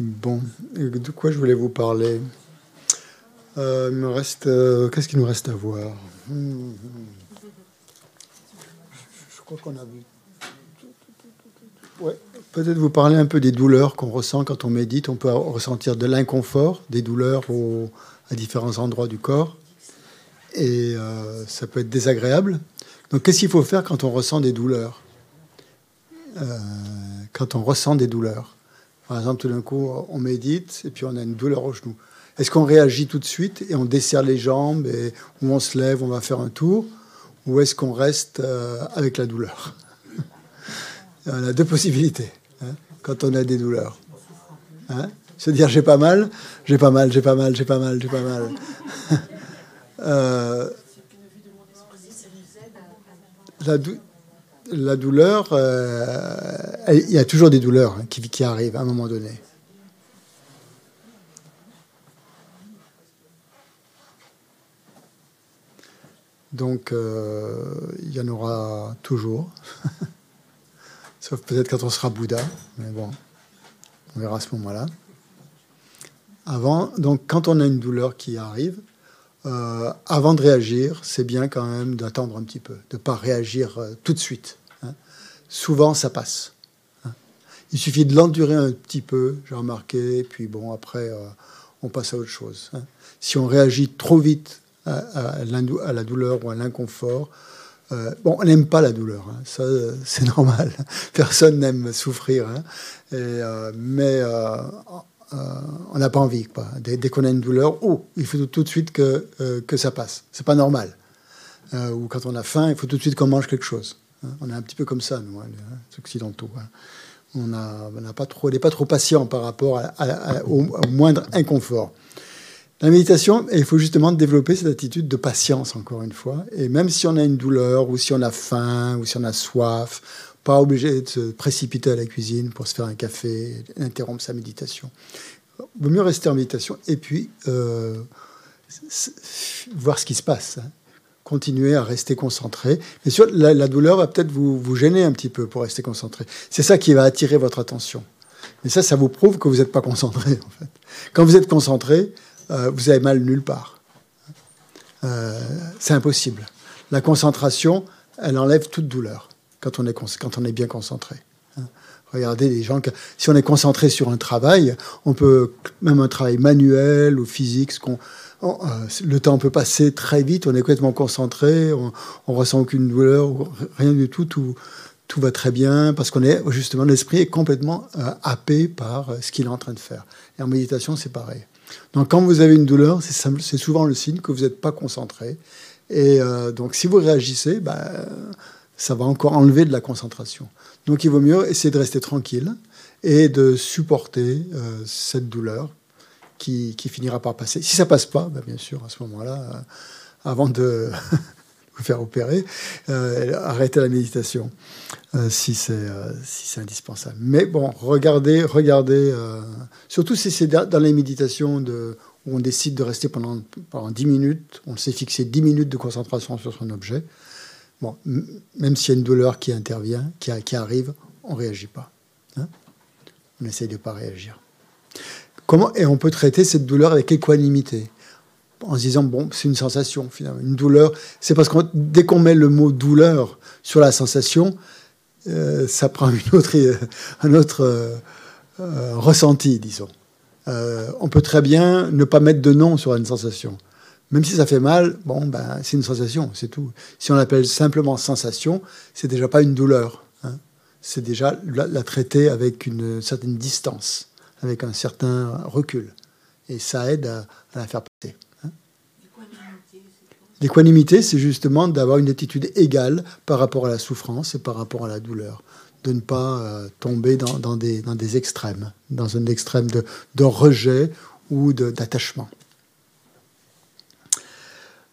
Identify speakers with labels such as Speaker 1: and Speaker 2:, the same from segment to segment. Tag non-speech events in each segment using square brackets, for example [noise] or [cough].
Speaker 1: Bon, de quoi je voulais vous parler? Euh, me reste. Euh, qu'est-ce qu'il nous reste à voir? Hmm. Je crois qu'on a vu. Peut-être vous parler un peu des douleurs qu'on ressent quand on médite. On peut ressentir de l'inconfort, des douleurs à différents endroits du corps. Et euh, ça peut être désagréable. Donc, qu'est-ce qu'il faut faire quand on ressent des douleurs? Quand on ressent des douleurs? Par exemple, tout d'un coup, on médite et puis on a une douleur au genou. Est-ce qu'on réagit tout de suite et on desserre les jambes et ou on se lève, on va faire un tour Ou est-ce qu'on reste euh, avec la douleur? [laughs] On a deux possibilités hein, quand on a des douleurs. Hein? Se dire j'ai pas mal, j'ai pas mal, j'ai pas mal, j'ai pas mal, j'ai pas mal. [laughs] euh, la, la douleur, euh, il y a toujours des douleurs hein, qui, arrivent à un moment donné. Donc, euh, il y en aura toujours. [laughs] Sauf peut-être quand on sera Bouddha. Mais bon, on verra à ce moment-là. Avant, donc, quand on a une douleur qui arrive, euh, avant de réagir, c'est bien quand même d'attendre un petit peu, de ne pas réagir tout de suite souvent ça passe. Hein. Il suffit de l'endurer un petit peu, j'ai remarqué, puis bon, après, euh, on passe à autre chose. Hein. Si on réagit trop vite à, la douleur ou à l'inconfort, euh, bon, on n'aime pas la douleur, hein. ça [laughs] c'est normal. Personne n'aime souffrir, euh, mais on n'a pas envie. Quoi. Dès, qu'on a une douleur, oh, il faut tout de suite que, que ça passe. C'est pas normal. ou quand on a faim, il faut tout de suite qu'on mange quelque chose. Hein, on est un petit peu comme ça, nous, hein, les Occidentaux. Hein. On n'a pas trop, n'est pas trop patient par rapport au, moindre inconfort. La méditation, il faut justement développer cette attitude de patience, encore une fois. Et même si on a une douleur, ou si on a faim, ou si on a soif, pas obligé de se précipiter à la cuisine pour se faire un café, interrompre sa méditation. Il vaut mieux rester en méditation et puis euh, voir ce qui se passe continuer à rester concentré. Bien sûr, la, douleur va peut-être vous, gêner un petit peu pour rester concentré. C'est ça qui va attirer votre attention. Mais ça, ça vous prouve que vous n'êtes pas concentré, en fait. Quand vous êtes concentré, euh, vous avez mal nulle part. Euh, c'est impossible. La concentration, elle enlève toute douleur quand on est, quand on est bien concentré. Hein. Regardez les gens, que, si on est concentré sur un travail, on peut, même un travail manuel ou physique, ce qu'on Oh, euh, le temps peut passer très vite, on est complètement concentré, on, on ressent aucune douleur, rien du tout, tout, tout va très bien, parce qu'on est justement, l'esprit est complètement euh, happé par euh, ce qu'il est en train de faire. Et en méditation, c'est pareil. Donc quand vous avez une douleur, c'est souvent le signe que vous n'êtes pas concentré. Et donc si vous réagissez, bah, ça va encore enlever de la concentration. Donc il vaut mieux essayer de rester tranquille et de supporter cette douleur qui, finira par passer. Si ça passe pas, ben, bien sûr, à ce moment-là, euh, avant de [laughs] vous faire opérer, euh, arrêtez la méditation euh, si c'est indispensable. Mais bon, regardez, regardez, surtout si c'est dans les méditations où on décide de rester pendant, pendant 10 minutes, on s'est fixé 10 minutes de concentration sur son objet. Bon, même s'il y a une douleur qui intervient, qui, arrive, on ne réagit pas. Hein. on essaye de ne pas réagir et on peut traiter cette douleur avec équanimité? En se disant bon c'est une sensation finalement une douleur. C'est parce que dès qu'on met le mot douleur sur la sensation euh, ça prend une autre, un autre euh, euh, ressenti disons. On peut très bien ne pas mettre de nom sur une sensation. Même si ça fait mal bon ben c'est une sensation c'est tout. Si on l'appelle simplement sensation c'est déjà pas une douleur hein. c'est déjà la traiter avec une certaine distance avec un certain recul. Et ça aide à, la faire passer. Hein. L'équanimité, c'est justement d'avoir une attitude égale par rapport à la souffrance et par rapport à la douleur. De ne pas euh, tomber dans, des, extrêmes, dans un extrême de, rejet ou d'attachement.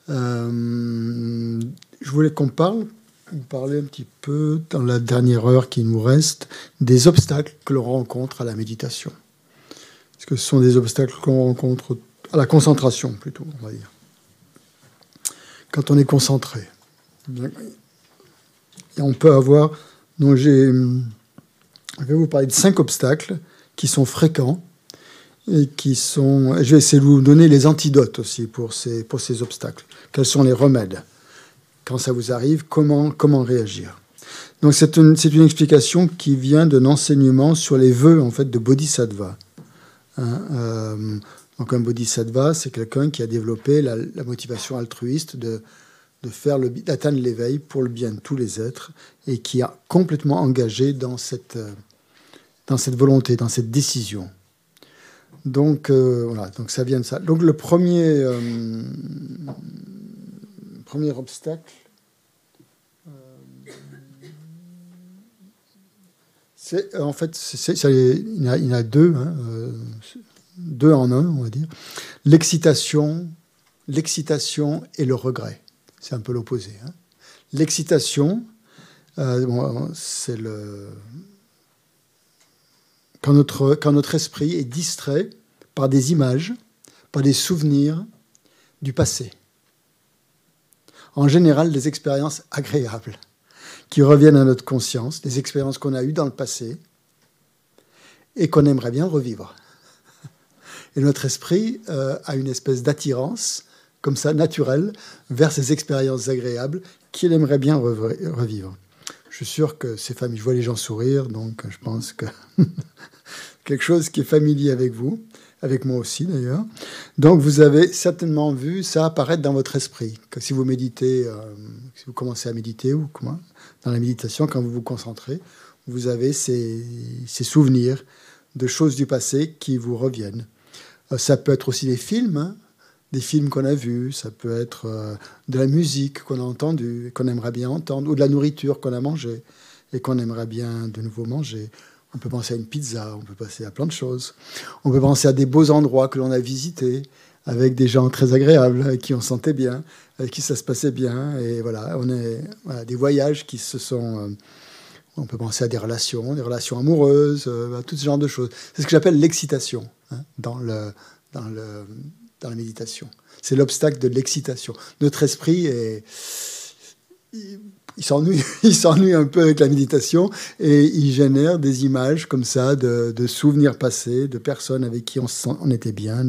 Speaker 1: Euh, je voulais qu'on parle, parler un petit peu, dans la dernière heure qui nous reste, des obstacles que l'on rencontre à la méditation que ce sont des obstacles qu'on rencontre à la concentration plutôt, on va dire. Quand on est concentré. On peut avoir. Donc j'ai, je vais vous parler de cinq obstacles qui sont fréquents et qui sont. Je vais essayer de vous donner les antidotes aussi pour ces, pour ces obstacles. Quels sont les remèdes Quand ça vous arrive, comment, comment réagir? Donc c'est une, une, explication qui vient d'un enseignement sur les vœux en fait de Bodhisattva. Hein, euh, donc un bodhisattva, c'est quelqu'un qui a développé la, motivation altruiste de, de faire le, d'atteindre l'éveil pour le bien de tous les êtres et qui a complètement engagé dans cette, dans cette volonté, dans cette décision. Donc euh, voilà, donc ça vient de ça. Donc le premier, euh, premier obstacle, euh, c'est en fait, il, y a, il, y a, deux, hein, deux en un, on va dire. L'excitation, et le regret. C'est un peu l'opposé. Hein. L'excitation, bon, c'est le quand notre, quand notre esprit est distrait par des images, par des souvenirs du passé. En général, des expériences agréables qui reviennent à notre conscience, des expériences qu'on a eues dans le passé et qu'on aimerait bien revivre. [laughs] Et notre esprit euh, a une espèce d'attirance, comme ça, naturelle, vers ces expériences agréables qu'il aimerait bien revivre. Je suis sûr que ces familles, je vois les gens sourire, donc je pense que [laughs] quelque chose qui est familier avec vous, avec moi aussi d'ailleurs. Donc vous avez certainement vu ça apparaître dans votre esprit. Que si vous méditez, euh, si vous commencez à méditer ou comment, dans la méditation, quand vous vous concentrez, vous avez ces, souvenirs de choses du passé qui vous reviennent. Euh, ça peut être aussi des films, hein, des films qu'on a vus, ça peut être euh, de la musique qu'on a entendue, qu'on aimerait bien entendre, ou de la nourriture qu'on a mangée et qu'on aimerait bien de nouveau manger. On peut penser à une pizza, on peut penser à plein de choses. On peut penser à des beaux endroits que l'on a visités avec des gens très agréables, avec qui on sentait bien, avec qui ça se passait bien. Et voilà, on est des voyages qui se sont. Euh, on peut penser à des relations, des relations amoureuses, euh, tout ce genre de choses. C'est ce que j'appelle l'excitation hein, dans, le, dans, le, dans la méditation. C'est l'obstacle de l'excitation. Notre esprit est il s'ennuie, [laughs] il s'ennuie un peu avec la méditation et il génère des images comme ça de, souvenirs passés, de personnes avec qui on, était bien,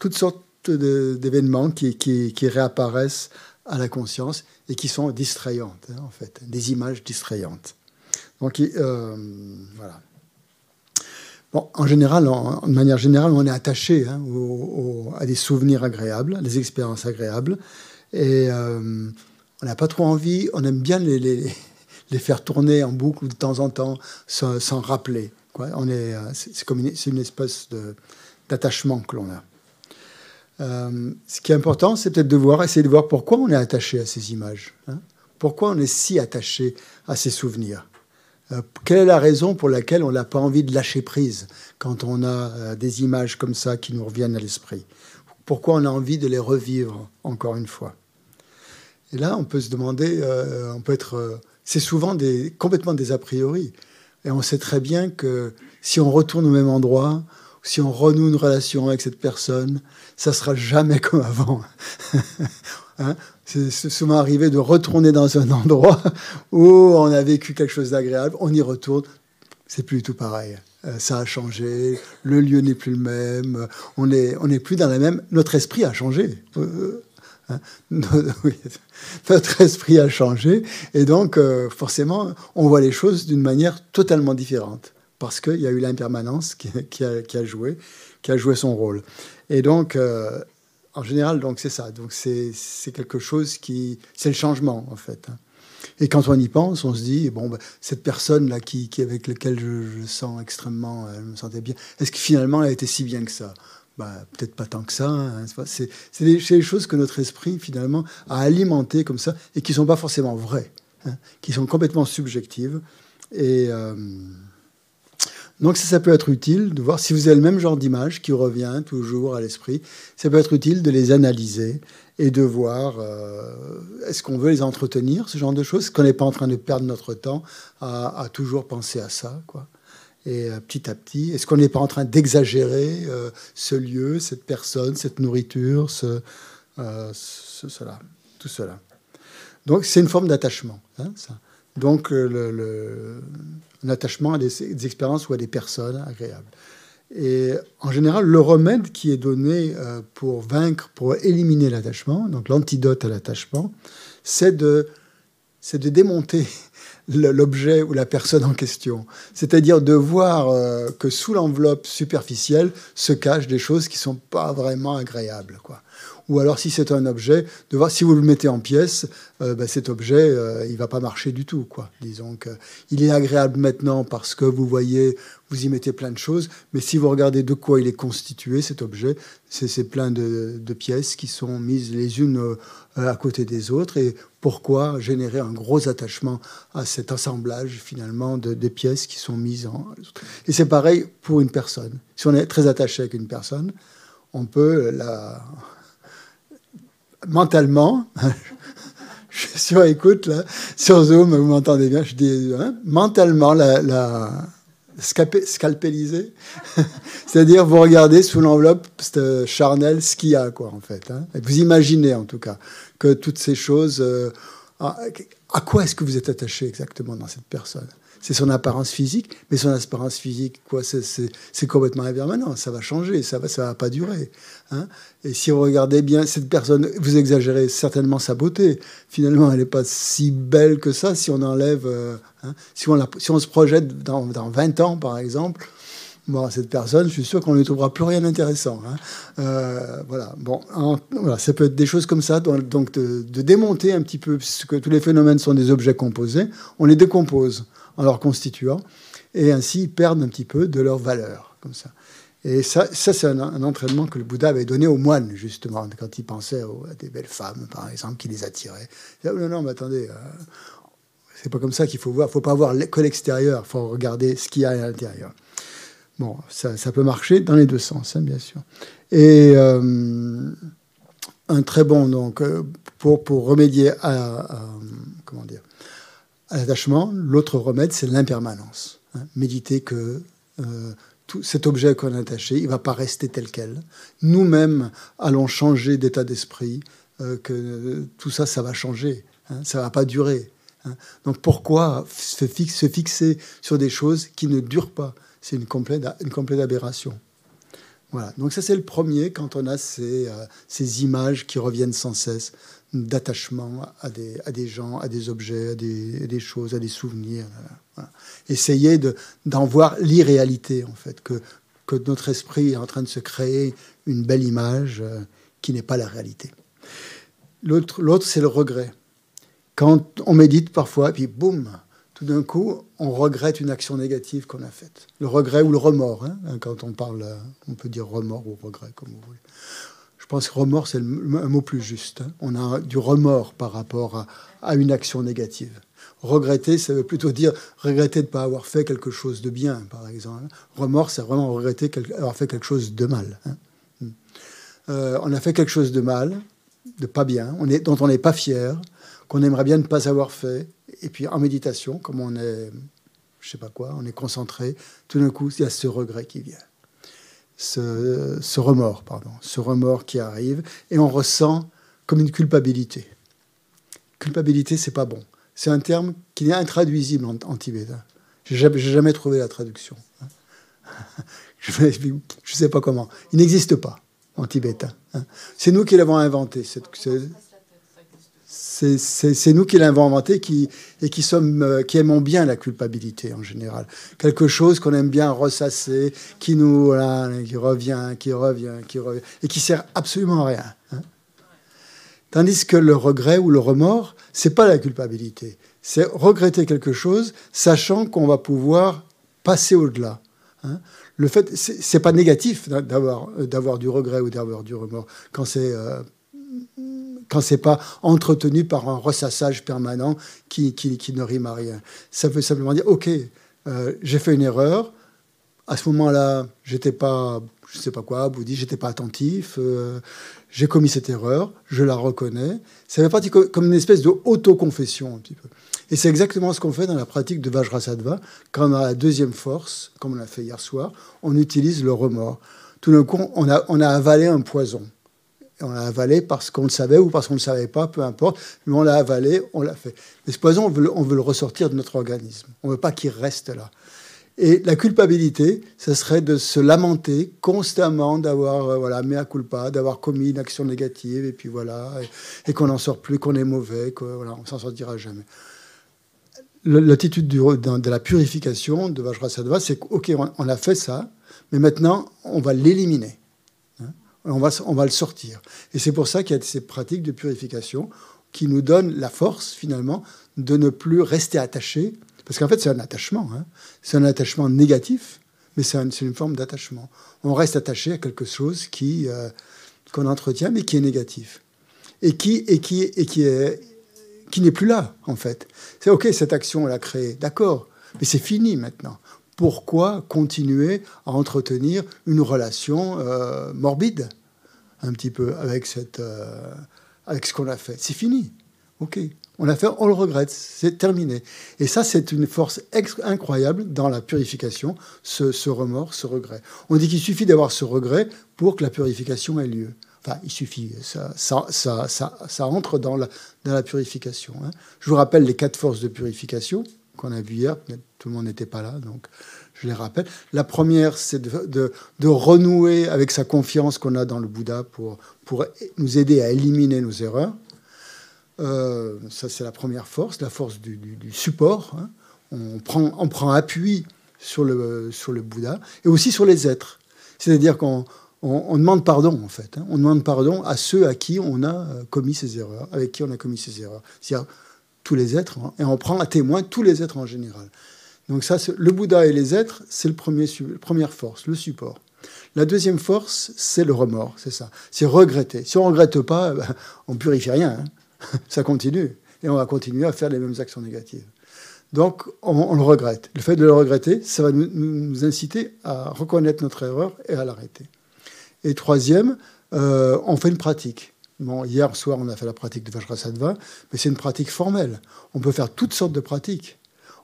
Speaker 1: toutes sortes d'événements qui, réapparaissent à la conscience et qui sont distrayantes, hein, en fait, des images distrayantes. Donc, euh, voilà. Bon, en général, de manière générale, on est attaché hein, à des souvenirs agréables, à des expériences agréables. Et euh, on n'a pas trop envie, on aime bien les, faire tourner en boucle de temps en temps sans, rappeler. Est, euh, c'est, une, espèce d'attachement que l'on a. Euh, ce qui est important, c'est peut-être de voir, essayer de voir pourquoi on est attaché à ces images. Hein. pourquoi on est si attaché à ces souvenirs euh, Quelle est la raison pour laquelle on n'a pas envie de lâcher prise quand on a des images comme ça qui nous reviennent à l'esprit? Pourquoi on a envie de les revivre encore une fois? Et là, on peut se demander, euh, on peut être, euh, c'est souvent des, complètement des a priori. Et on sait très bien que si on retourne au même endroit, si on renoue une relation avec cette personne, ça sera jamais [laughs] comme avant. hein? C'est souvent arrivé de retourner dans un endroit où on a vécu quelque chose d'agréable, on y retourne, c'est plus tout pareil. Euh, ça a changé, le lieu n'est plus le même, on n'est on est plus dans la même. Notre esprit a changé. Hein? [laughs] Notre esprit a changé et donc euh, forcément on voit les choses d'une manière totalement différente parce qu'il y a eu l'impermanence qui, a, joué, qui a joué son rôle. Et donc euh, en général donc c'est ça. Donc c'est quelque chose qui c'est le changement en fait. Et quand on y pense, on se dit bon, ben, cette personne là qui, avec laquelle je, je, sens extrêmement, elle me sentait bien. Est-ce que finalement elle a été si bien que ça? Bah, peut-être pas tant que ça. Hein, c'est des, choses que notre esprit, finalement, a alimentées comme ça et qui sont pas forcément vraies, hein, qui sont complètement subjectives. Et euh, donc, ça, ça, peut être utile de voir si vous avez le même genre d'image qui revient toujours à l'esprit. Ça peut être utile de les analyser et de voir euh, est-ce qu'on veut les entretenir, ce genre de choses, est-ce qu'on n'est pas en train de perdre notre temps à, toujours penser à ça, quoi. Et euh, petit à petit, est-ce qu'on n'est pas en train d'exagérer euh, ce lieu, cette personne, cette nourriture, ce, cela, tout cela Donc c'est une forme d'attachement. Hein, Donc le, le, à des, expériences ou à des personnes agréables. Et en général, le remède qui est donné pour vaincre, pour éliminer l'attachement, donc l'antidote à l'attachement, c'est de, de démonter [laughs] l'objet ou la personne en question. C'est-à-dire de voir euh, que sous l'enveloppe superficielle se cachent des choses qui ne sont pas vraiment agréables. Quoi ou alors si c'est un objet, de voir si vous le mettez en pièces, euh, ben, cet objet, euh, il va pas marcher du tout. Quoi. Disons qu'il est agréable maintenant parce que vous voyez, vous y mettez plein de choses, mais si vous regardez de quoi il est constitué, cet objet, c'est plein de, pièces qui sont mises les unes euh, à côté des autres. Et pourquoi générer un gros attachement à cet assemblage finalement de, de pièces qui sont mises en... Et c'est pareil pour une personne. Si on est très attaché avec une personne, on peut la mentalement, [laughs] je suis sur écoute, là, sur Zoom, vous m'entendez bien, je dis, hein, mentalement, la, la [laughs] c'est-à-dire vous regardez sous l'enveloppe charnelle ce qu'il y a, quoi, en fait. Hein. vous imaginez, en tout cas, que toutes ces choses... Euh, à quoi est-ce que vous êtes attaché exactement dans cette personne? C'est son apparence physique, mais son apparence physique, quoi, c'est complètement impermanent, ça va changer, ça va, ça va pas durer. Hein. Et si vous regardez bien cette personne, vous exagérez certainement sa beauté. Finalement, elle n'est pas si belle que ça si on enlève, euh, hein. si, on si, on se projette dans, dans 20 ans, par exemple. Bon, cette personne, je suis sûr qu'on ne trouvera plus rien d'intéressant. Hein. Euh, voilà. Bon, voilà, ça peut être des choses comme ça. Donc, de, de, démonter un petit peu, puisque tous les phénomènes sont des objets composés, on les décompose en leur constituant, et ainsi ils perdent un petit peu de leur valeur, comme ça. Et ça, ça c'est un, entraînement que le Bouddha avait donné aux moines, justement, quand il pensait à des belles femmes, par exemple, qui les attiraient. Oh, non, non, mais attendez, euh, c'est pas comme ça qu'il faut voir. Faut pas voir que l'extérieur, faut regarder ce qu'il y a à l'intérieur. Bon, ça, ça, peut marcher dans les deux sens, hein, bien sûr. Et euh, un très bon, donc, euh, pour, pour remédier à comment dire, à l'attachement, l'autre remède, c'est l'impermanence. Hein. Méditer que euh, cet objet qu'on a attaché, il ne va pas rester tel quel. Nous-mêmes allons changer d'état d'esprit, euh, que tout ça, ça va changer. Hein. ça ne va pas durer. Hein. Donc pourquoi se, fixer sur des choses qui ne durent pas? C'est une complète, aberration. Voilà. Donc ça c'est le premier quand on a euh, ces images qui reviennent sans cesse d'attachement à des, gens, à des objets, à des, choses, à des souvenirs. Essayer d'en voir l'irréalité, en fait, que, que notre esprit est en train de se créer une belle image euh, qui n'est pas la réalité. L'autre, c'est le regret. Quand on médite parfois, puis boum, tout d'un coup, on regrette une action négative qu'on a faite. Le regret ou le remords, hein, quand on parle, on peut dire remords ou regret, comme vous voulez. Pense que remords, c'est un mot plus juste. Hein. On a du remords par rapport à, une action négative. Regretter, ça veut plutôt dire regretter de ne pas avoir fait quelque chose de bien, par exemple. Remords, c'est vraiment regretter d'avoir fait quelque chose de mal. Hein. Hmm. Euh, on a fait quelque chose de mal, de pas bien, dont on n'est pas fier, qu'on aimerait bien ne pas avoir fait. Et puis en méditation, comme on est, je sais pas quoi, on est concentré, tout d'un coup, il y a ce regret qui vient ce, remords, pardon, ce remords qui arrive, et on ressent comme une culpabilité. Culpabilité, c'est pas bon. C'est un terme qui est intraduisible en, tibétain. J'ai jamais, jamais trouvé la traduction. [laughs] Je ne sais pas comment. Il n'existe pas en tibétain. Hein. C'est nous qui l'avons inventé. Cette, c'est nous qui l'avons inventé qui, et qui, sommes, euh, qui aimons bien la culpabilité en général. Quelque chose qu'on aime bien ressasser, qui nous qui revient, qui revient, qui revient, et qui sert absolument à rien. Hein. Tandis que le regret ou le remords, c'est pas la culpabilité, c'est regretter quelque chose, sachant qu'on va pouvoir passer au-delà. Hein. Le fait, c'est pas négatif d'avoir d'avoir du regret ou d'avoir du remords quand c'est euh, quand c'est pas entretenu par un ressassage permanent qui, qui, ne rime à rien. Ça veut simplement dire, ok, euh, j'ai fait une erreur. À ce moment-là, j'étais pas, je sais pas quoi, bouddhiste, j'étais pas attentif. Euh, j'ai commis cette erreur, je la reconnais. Ça fait partie comme une espèce de auto-confession un petit peu. Et c'est exactement ce qu'on fait dans la pratique de Vajrasattva. Quand on a la deuxième force, comme on l'a fait hier soir, on utilise le remords. Tout d'un coup, on a avalé un poison on l'a avalé parce qu'on le savait ou parce qu'on ne le savait pas, peu importe. Mais on l'a avalé, on l'a fait. Mais ce poison, on veut, le ressortir de notre organisme. On ne veut pas qu'il reste là. Et la culpabilité, ce serait de se lamenter constamment d'avoir, euh, voilà, mea culpa, d'avoir commis une action négative, et puis voilà, et, qu'on n'en sort plus, qu'on est mauvais, qu'on voilà, on s'en sortira jamais. L'attitude de la purification de Vajrasattva, c'est OK, on a fait ça, mais maintenant, on va l'éliminer. On va, on va le sortir. Et c'est pour ça qu'il y a ces pratiques de purification qui nous donnent la force, finalement, de ne plus rester attaché. Parce qu'en fait, c'est un attachement. Hein. C'est un attachement négatif, mais c'est une forme d'attachement. On reste attaché à quelque chose qui, euh, qu'on entretient, mais qui est négatif. Et qui, et qui, et qui est qui n'est plus là, en fait. C'est OK, cette action, on l'a créée, d'accord, mais c'est fini maintenant pourquoi continuer à entretenir une relation euh, morbide un petit peu avec, cette, euh, avec ce qu'on a fait C'est fini. OK. On l'a fait, on le regrette, c'est terminé. Et ça, c'est une force incroyable dans la purification, ce, remords, ce regret. On dit qu'il suffit d'avoir ce regret pour que la purification ait lieu. Enfin, il suffit, ça, ça, ça, ça, entre dans la, dans la purification. Hein. Je vous rappelle les quatre forces de purification qu'on a vu hier. Tout le monde n'était pas là, donc je les rappelle. La première, c'est de, de, renouer avec sa confiance qu'on a dans le Bouddha pour, pour nous aider à éliminer nos erreurs. Euh, ça, c'est la première force, la force du, support. Hein. On, prend, on prend appui sur le, sur le Bouddha et aussi sur les êtres. C'est-à-dire qu'on on, demande pardon, en fait. Hein. On demande pardon à ceux à qui on a euh, commis ces erreurs, avec qui on a commis ces erreurs. Tous les êtres, hein, et on prend à témoin tous les êtres en général. Donc ça, le Bouddha et les êtres, c'est le premier, la première force, le support. La deuxième force, c'est le remords, c'est ça. C'est regretter. Si on regrette pas, ben, on purifie rien. Hein. [laughs] Ça continue. Et on va continuer à faire les mêmes actions négatives. Donc, on, le regrette. Le fait de le regretter, ça va nous, inciter à reconnaître notre erreur et à l'arrêter. Et troisième, euh, on fait une pratique. Hier soir, on a fait la pratique de Vajrasattva, mais c'est une pratique formelle. On peut faire toutes sortes de pratiques.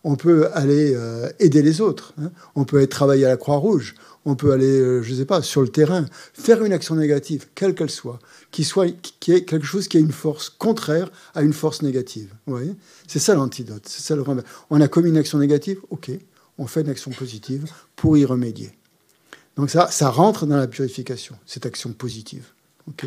Speaker 1: On peut aller euh, aider les autres. Hein. On peut aller travailler à la Croix-Rouge. On peut aller, euh, je ne sais pas, sur le terrain, faire une action négative, quelle qu'elle soit, qui soit, ait quelque chose qui ait une force contraire à une force négative. Vous C'est ça l'antidote. C'est ça le remède. On a commis une action négative, ok. On fait une action positive pour y remédier. Donc ça, ça rentre dans la purification, cette action positive. ok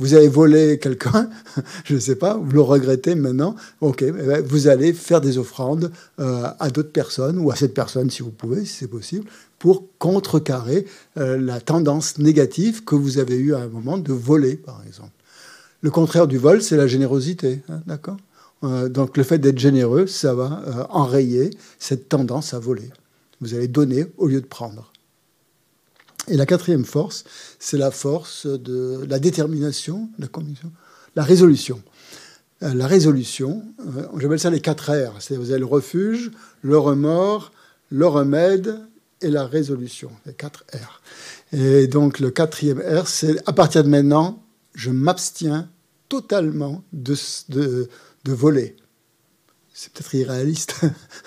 Speaker 1: vous avez volé quelqu'un, [laughs] je ne sais pas, vous le regrettez maintenant, ok, eh ben, vous allez faire des offrandes euh, à d'autres personnes ou à cette personne si vous pouvez, si c'est possible, pour contrecarrer euh, la tendance négative que vous avez eue à un moment de voler, par exemple. Le contraire du vol, c'est la générosité, hein, d'accord? Euh, Donc le fait d'être généreux, ça va enrayer cette tendance à voler. Vous allez donner au lieu de prendre. Et la quatrième force, c'est la force de la détermination, la, résolution. Euh, la résolution, euh, j'appelle ça les quatre R. C'est vous avez le refuge, le remords, le remède et la résolution. Les quatre R. Et donc le quatrième R, c'est à partir de maintenant, je m'abstiens totalement de, de, de voler. C'est peut-être irréaliste,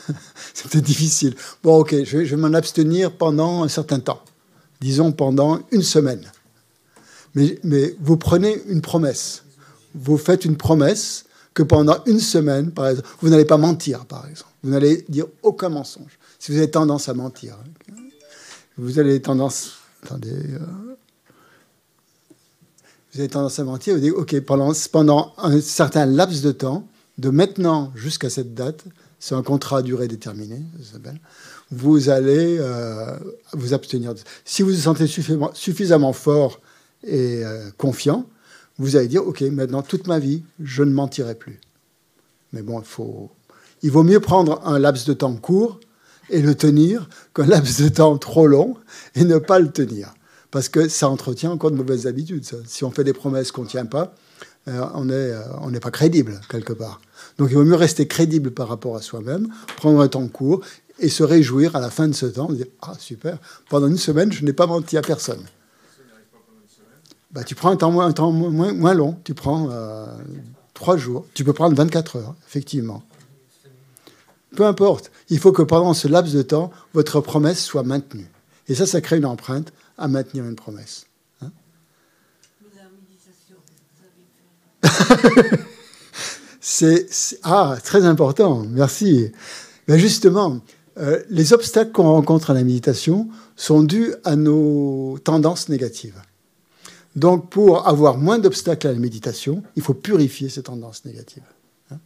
Speaker 1: [laughs] c'est peut-être difficile. Bon, ok, je vais m'en abstenir pendant un certain temps disons pendant une semaine. Mais, vous prenez une promesse. Vous faites une promesse que pendant une semaine, par exemple, vous n'allez pas mentir, par exemple. Vous n'allez dire aucun mensonge. Si vous avez tendance à mentir, vous avez tendance. Attendez. Euh, vous avez tendance à mentir, vous dites, OK, pendant, pendant un certain laps de temps, de maintenant jusqu'à cette date, c'est un contrat à durée déterminée, vous allez euh, vous abstenir. Si vous vous sentez suffisamment, fort et euh, confiant, vous allez dire, OK, maintenant, toute ma vie, je ne mentirai plus. Mais bon, il, faut, il vaut mieux prendre un laps de temps court et le tenir qu'un laps de temps trop long et ne pas le tenir. Parce que ça entretient encore de mauvaises habitudes. Si on fait des promesses qu'on ne tient pas, on n'est on pas crédible quelque part. Donc il vaut mieux rester crédible par rapport à soi-même, prendre un temps court et se réjouir à la fin de ce temps, dire Ah, super, pendant une semaine, je n'ai pas menti à personne. Bah, tu prends un temps, un temps moins, long, tu prends euh, jours, tu peux prendre 24 heures, effectivement. Peu importe, il faut que pendant ce laps de temps, votre promesse soit maintenue. Et ça, ça crée une empreinte à maintenir une promesse. Hein [laughs] c'est ah très important, merci. Mais justement, euh, les obstacles qu'on rencontre à la méditation sont dus à nos tendances négatives. Donc, pour avoir moins d'obstacles à la méditation, il faut purifier ces tendances négatives. Hein.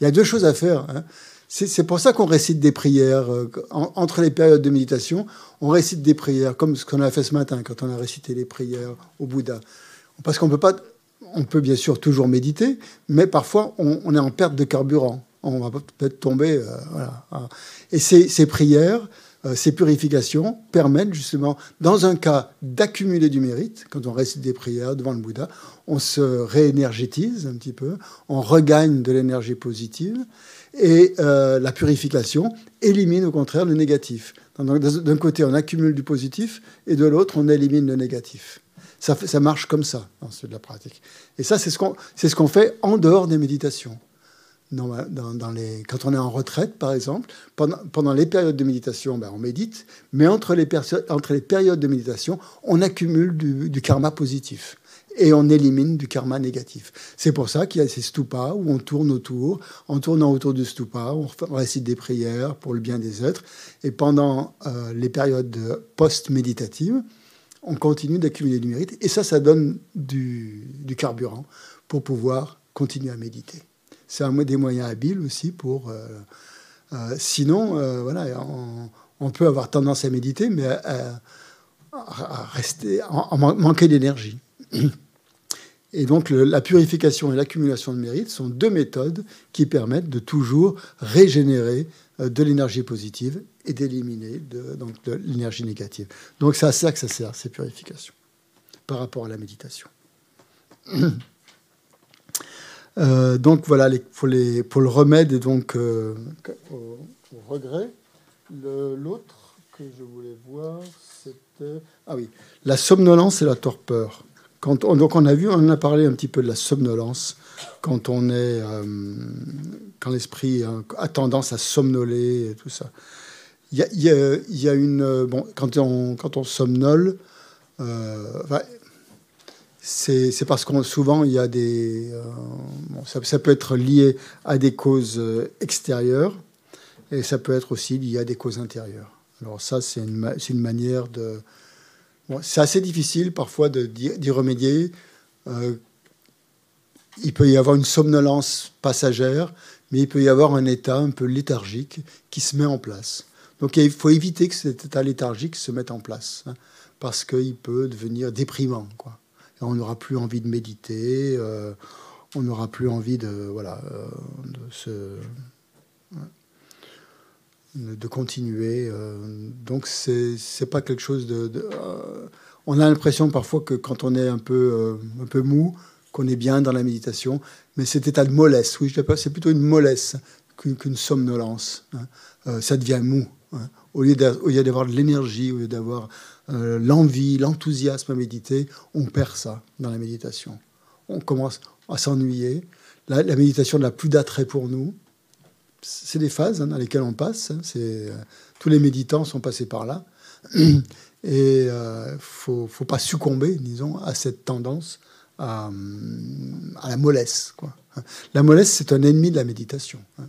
Speaker 1: Il y a deux choses à faire. Hein. C'est pour ça qu'on récite des prières. Euh, entre les périodes de méditation, on récite des prières, comme ce qu'on a fait ce matin quand on a récité les prières au Bouddha. Parce qu'on peut pas, on peut bien sûr toujours méditer, mais parfois on, est en perte de carburant. On va peut-être tomber. Euh, voilà. Et ces, ces prières, euh, ces purifications permettent justement, dans un cas d'accumuler du mérite, quand on récite des prières devant le Bouddha, on se réénergétise un petit peu, on regagne de l'énergie positive, et euh, la purification élimine au contraire le négatif. D'un côté, on accumule du positif, et de l'autre, on élimine le négatif. Ça, marche comme ça, de la pratique. Et ça, c'est ce qu'on fait en dehors des méditations dans, quand on est en retraite, par exemple, pendant, les périodes de méditation, ben on médite, mais entre les, entre les périodes de méditation, on accumule du, karma positif et on élimine du karma négatif. C'est pour ça qu'il y a ces stupas où on tourne autour. En tournant autour du stupa, on récite des prières pour le bien des êtres. Et pendant euh, les périodes post-méditatives, on continue d'accumuler du mérite. Et ça, ça donne du, carburant pour pouvoir continuer à méditer c'est un des moyens habiles aussi pour. Euh, euh, sinon, euh, voilà, on, peut avoir tendance à méditer, mais à, rester, en, manquer d'énergie. Et donc, la purification et l'accumulation de mérite sont deux méthodes qui permettent de toujours régénérer de l'énergie positive et d'éliminer de, de l'énergie négative. Donc, c'est à ça que ça sert, ces purifications, par rapport à la méditation. [clears throat] Euh, donc voilà, pour, le remède et donc euh, au, regret. L'autre que je voulais voir, c'était ah oui, la somnolence et la torpeur. Quand on, donc on a vu, on a parlé un petit peu de la somnolence quand on est, euh, quand l'esprit a tendance à somnoler et tout ça. Il y a, une bon quand on quand on somnole. Enfin, c'est parce qu'on souvent il y a des euh, ça, peut être lié à des causes euh, extérieures et ça peut être aussi lié à des causes intérieures. Alors ça c'est une, une, manière de c'est assez difficile parfois d'y remédier. Euh, il peut y avoir une somnolence passagère, mais il peut y avoir un état un peu léthargique qui se met en place. Donc il faut éviter que cet état léthargique se mette en place, hein, parce qu'il peut devenir déprimant. On n'aura plus envie de méditer, euh, on n'aura plus envie de, voilà, euh, de, de continuer. Euh, donc, c'est pas quelque chose de. on a l'impression parfois que quand on est un peu, un peu mou, qu'on est bien dans la méditation, mais cet état de mollesse, oui, je c'est plutôt une mollesse qu'une somnolence. Hein. ça devient mou. Hein. Au lieu d'avoir de l'énergie, au lieu d'avoir euh, l'envie, l'enthousiasme à méditer, on perd ça dans la méditation. On commence à s'ennuyer. La, méditation n'a plus d'attrait pour nous. C'est des phases hein, dans lesquelles on passe. C'est, euh, tous les méditants sont passés par là. Et il euh, ne faut, pas succomber, disons, à cette tendance à, à la mollesse. Quoi. La mollesse, c'est un ennemi de la méditation. Hein.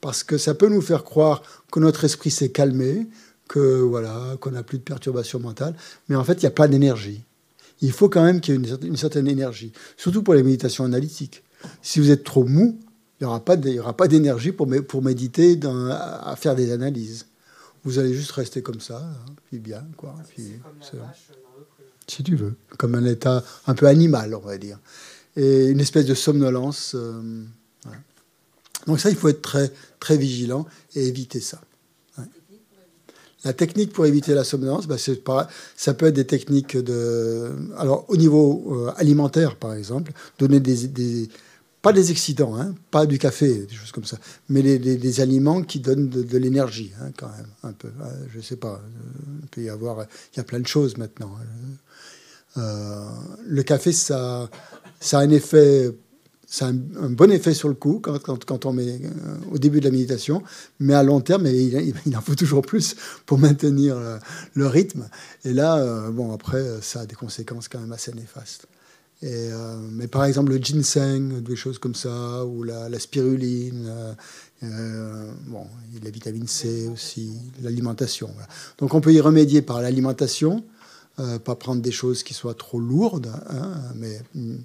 Speaker 1: parce que ça peut nous faire croire que notre esprit s'est calmé, que voilà, qu'on n'a plus de perturbation mentale, mais en fait, il n'y a pas d'énergie. Il faut quand même qu'il y ait une, certaine énergie, surtout pour les méditations analytiques. Si vous êtes trop mou, il n'y aura pas d'énergie pour, pour méditer dans, à faire des analyses. Vous allez juste rester comme ça, hein, puis bien, quoi. Si tu veux, comme un état un peu animal, on va dire, et une espèce de somnolence. Euh, Donc ça, il faut être très très vigilant et éviter ça. La technique pour éviter la somnolence, bah, ça peut être des techniques de. Alors, au niveau euh, alimentaire, par exemple, donner des. Pas des excitants, hein, pas du café, des choses comme ça, mais des, aliments qui donnent de, l'énergie, hein, quand même, un peu. Je sais pas, il peut y avoir. Il y a plein de choses maintenant. Hein. Euh, le café, ça, ça a un effet ça a un, bon effet sur le coup quand, on met euh, au début de la méditation, mais à long terme, il, en faut toujours plus pour maintenir le, rythme. Et là, euh, bon, après, ça a des conséquences quand même assez néfastes. Euh, mais par exemple, le ginseng, des choses comme ça, ou la, spiruline, bon, la vitamine C aussi, l'alimentation. Donc on peut y remédier par l'alimentation, pas prendre des choses qui soient trop lourdes, hein, mais mm,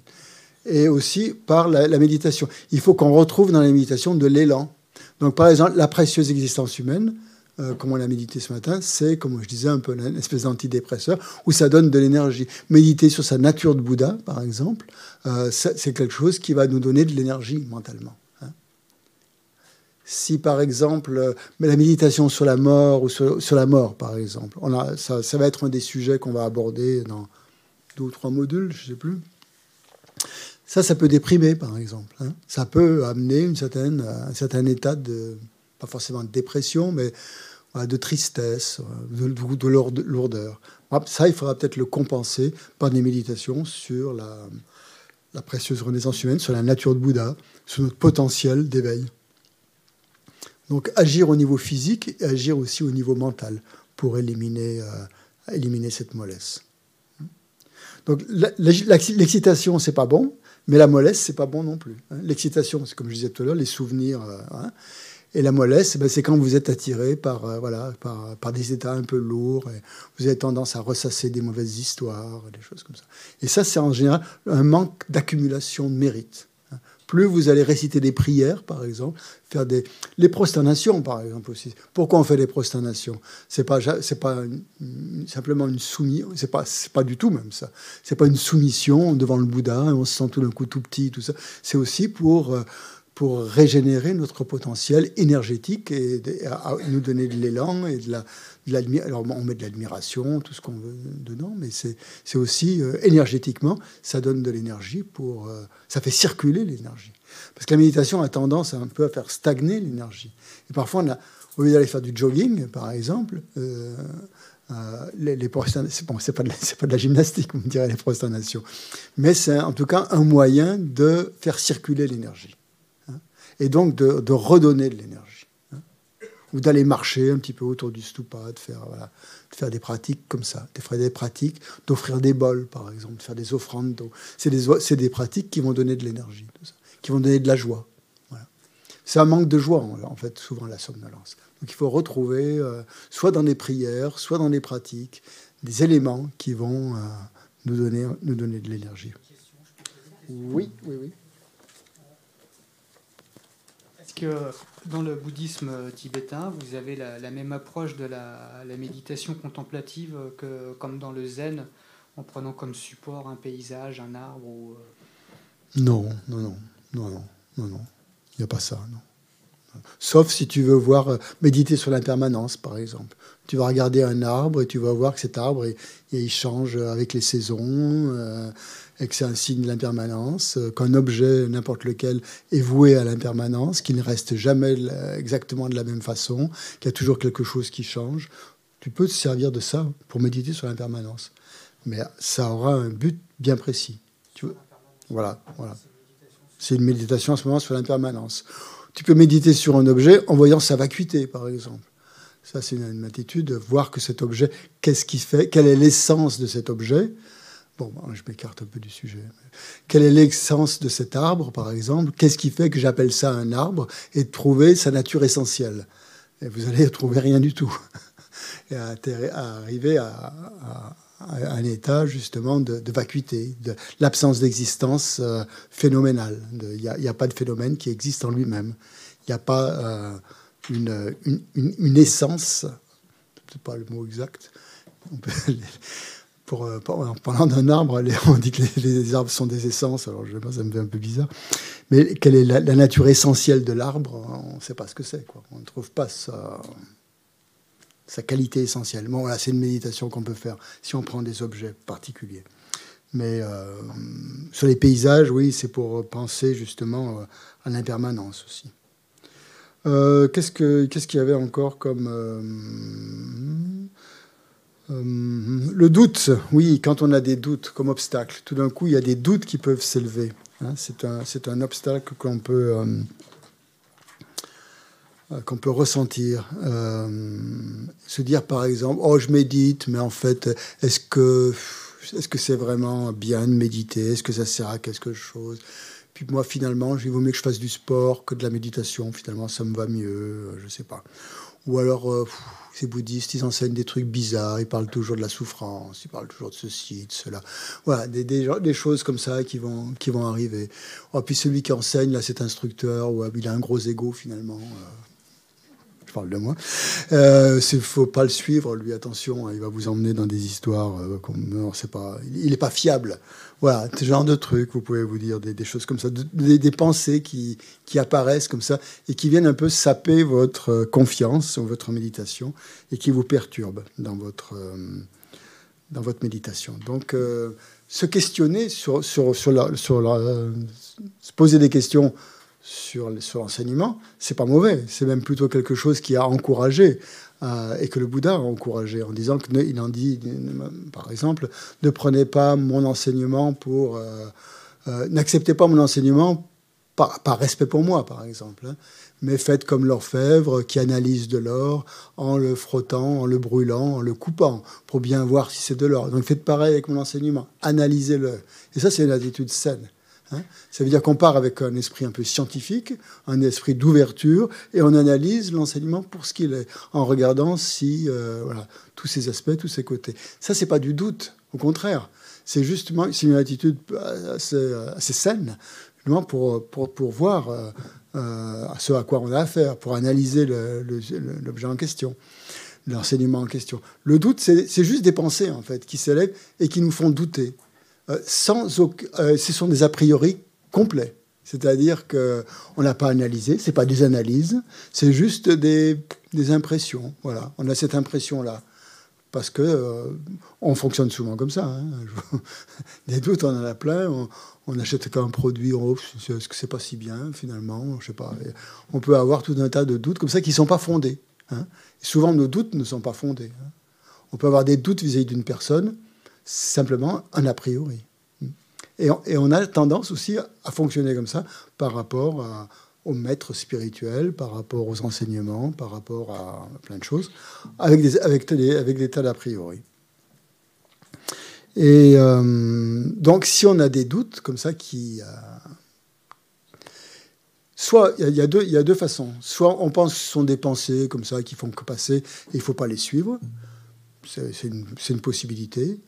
Speaker 1: et aussi par la, méditation. Il faut qu'on retrouve dans la méditation de l'élan. Donc, par exemple, la précieuse existence humaine, euh, comme on l'a médité ce matin, c'est, comme je disais, un peu une espèce d'antidépresseur où ça donne de l'énergie. Méditer sur sa nature de Bouddha, par exemple, euh, c'est quelque chose qui va nous donner de l'énergie mentalement. Hein. Si, par exemple, euh, la méditation sur la mort ou sur, la mort, par exemple, ça va être un des sujets qu'on va aborder dans deux ou trois modules, je ne sais plus. Ça, ça peut déprimer, par exemple. Hein. Ça peut amener une certaine, un certain état de, pas forcément de dépression, mais de tristesse, de, de, lourdeur. Ça, il faudra peut-être le compenser par des méditations sur la, précieuse renaissance humaine, sur la nature de Bouddha, sur notre potentiel d'éveil. Donc agir au niveau physique et agir aussi au niveau mental pour éliminer, euh, cette mollesse. Donc l'excitation, c'est pas bon. Mais la mollesse, c'est pas bon non plus. Hein. L'excitation, c'est comme je disais tout à l'heure, les souvenirs. Euh, hein. Et la mollesse, ben, c'est quand vous êtes attiré par, euh, voilà, par, par, des états un peu lourds. Vous avez tendance à ressasser des mauvaises histoires, des choses comme ça. Et ça, c'est en général un manque d'accumulation de mérite plus vous allez réciter des prières, par exemple, faire des les prosternations, par exemple aussi. Pourquoi on fait des prosternations? C'est pas c'est pas simplement une soumission, c'est pas c'est pas du tout même ça. C'est pas une soumission devant le Bouddha, on se sent tout d'un coup tout petit, tout ça. C'est aussi pour euh, pour régénérer notre potentiel énergétique et nous donner de l'élan et de la, alors on met de l'admiration, tout ce qu'on veut dedans, mais c'est aussi euh, énergétiquement, ça donne de l'énergie pour, euh, ça fait circuler l'énergie. Parce que la méditation a tendance un peu à faire stagner l'énergie. Et parfois, on a, au lieu d'aller faire du jogging, par exemple, euh, les, les c'est pas, pas, de la gymnastique, me direz, les prosternations. Mais c'est en tout cas un moyen de faire circuler l'énergie. Hein, et donc de, redonner de l'énergie ou d'aller marcher un petit peu autour du stupa, de faire, voilà, de faire des pratiques comme ça, de des pratiques, d'offrir des bols, par exemple, de faire des offrandes d'eau. C'est des, des, pratiques qui vont donner de l'énergie, qui vont donner de la joie. Voilà. C'est un manque de joie, en fait, souvent, la somnolence. Donc il faut retrouver, euh, soit dans des prières, soit dans des pratiques, des éléments qui vont euh, nous, donner, nous donner de l'énergie. Oui, oui, oui.
Speaker 2: Est-ce que dans le bouddhisme tibétain, vous avez la, même approche de la, méditation contemplative que comme dans le zen, en prenant comme support un paysage, un arbre ou...
Speaker 1: Euh, non, non, non, non, non, non, non. Il n'y a pas ça, non. Sauf si tu veux voir, euh, méditer sur l'impermanence, par exemple. Tu vas regarder un arbre et tu vas voir que cet arbre, il, change avec les saisons, euh, et que c'est un signe de l'impermanence, euh, qu'un objet, n'importe lequel, est voué à l'impermanence, qu'il ne reste jamais exactement de la même façon, qu'il y a toujours quelque chose qui change. Tu peux te servir de ça pour méditer sur l'impermanence. Mais ça aura un but bien précis. Tu veux? Voilà, voilà. C'est une méditation en ce moment sur l'impermanence. Tu peux méditer sur un objet en voyant sa vacuité, par exemple. Ça, c'est une, attitude, voir que cet objet, qu'est-ce qui fait, quelle est l'essence de cet objet. Bon, je m'écarte un peu du sujet. Quelle est l'essence de cet arbre, par exemple? Qu'est-ce qui fait que j'appelle ça un arbre Et trouver sa nature essentielle? Et vous allez trouver rien du tout. [laughs] Et à, arriver à, un état justement de, vacuité, de l'absence d'existence euh, phénoménale. Il n'y a, pas de phénomène qui existe en lui-même. Il n'y a pas euh, une, une, essence, c'est pas le mot exact. [laughs] pour, euh, en parlant d'un arbre, on dit que les, arbres sont des essences, alors je sais pas, ça me fait un peu bizarre. Mais quelle est la nature essentielle de l'arbre On ne sait pas ce que c'est. On ne trouve pas ça sa qualité essentielle. Bon, voilà, c'est une méditation qu'on peut faire si on prend des objets particuliers. Mais euh, sur les paysages, oui, c'est pour penser justement euh, à l'impermanence aussi. Euh, qu'est-ce qu'il y avait encore comme... le doute, oui, quand on a des doutes comme obstacle, tout d'un coup, il y a des doutes qui peuvent s'élever. Hein. c'est un, un, obstacle qu'on peut qu'on peut ressentir. Euh, se dire par exemple, oh je médite, mais en fait, est-ce que est-ce c'est vraiment bien de méditer? Est-ce que ça sert à quelque chose? Puis moi, finalement, il vaut mieux que je fasse du sport que de la méditation. Finalement, ça me va mieux, je sais pas. Ou alors, euh, ces bouddhistes, ils enseignent des trucs bizarres, ils parlent toujours de la souffrance, ils parlent toujours de ceci, de cela. Voilà, des, des, choses comme ça qui vont, qui vont arriver. Oh, puis celui qui enseigne, là, cet instructeur, il a un gros ego finalement. Euh je parle de moi. Euh, il faut pas le suivre, lui, attention, hein, il va vous emmener dans des histoires euh, qu'on c'est pas, il n'est pas fiable. Voilà, ce genre de trucs, vous pouvez vous dire des, choses comme ça, des, pensées qui, apparaissent comme ça et qui viennent un peu saper votre euh, confiance ou votre méditation et qui vous perturbent dans votre, euh, dans votre méditation. Donc, se questionner sur, sur, sur, la, sur la, se poser des questions sur, l'enseignement, c'est pas mauvais, c'est même plutôt quelque chose qui a encouragé euh, et que le Bouddha a encouragé en disant qu'il en dit, par exemple, ne prenez pas mon enseignement pour, euh, euh, n'acceptez pas mon enseignement par, respect pour moi, par exemple, hein, mais faites comme l'orfèvre qui analyse de l'or en le frottant, en le brûlant, en le coupant, pour bien voir si c'est de l'or. Donc faites pareil avec mon enseignement, analysez-le. Et ça, c'est une attitude saine. Hein. ça veut dire qu'on part avec un esprit un peu scientifique, un esprit d'ouverture, et on analyse l'enseignement pour ce qu'il est, en regardant si euh, voilà, tous ses aspects, tous ses côtés. Ça, c'est pas du doute, au contraire. C'est justement une attitude assez, assez saine, justement pour, pour, pour voir euh, euh, ce à quoi on a affaire, pour analyser l'objet en question l'enseignement en question. Le doute, c'est juste des pensées, en fait, qui s'élèvent et qui nous font douter. Euh, sans euh, ce sont des a priori complets. C'est-à-dire qu'on n'a pas analysé, ce n'est pas des analyses, c'est juste des, impressions. Voilà, on a cette impression-là. Parce que euh, on fonctionne souvent comme ça. Hein. [laughs] Des doutes, on en a plein. On, achète qu'un produit, oh, est-ce que c'est pas si bien finalement Je sais pas. On peut avoir tout un tas de doutes comme ça qui ne sont pas fondés. Hein. souvent, nos doutes ne sont pas fondés. Hein. On peut avoir des doutes vis-à-vis d'une personne simplement un a priori. Et on, a tendance aussi à fonctionner comme ça par rapport aux maîtres spirituels, par rapport aux enseignements, par rapport à plein de choses, avec des, avec avec des tas d'a priori. Et euh, donc, si on a des doutes comme ça qui. Euh, soit, il y, a deux, y a deux façons. Soit on pense que ce sont des pensées comme ça qui font que passer et il ne faut pas les suivre. C'est une, une, possibilité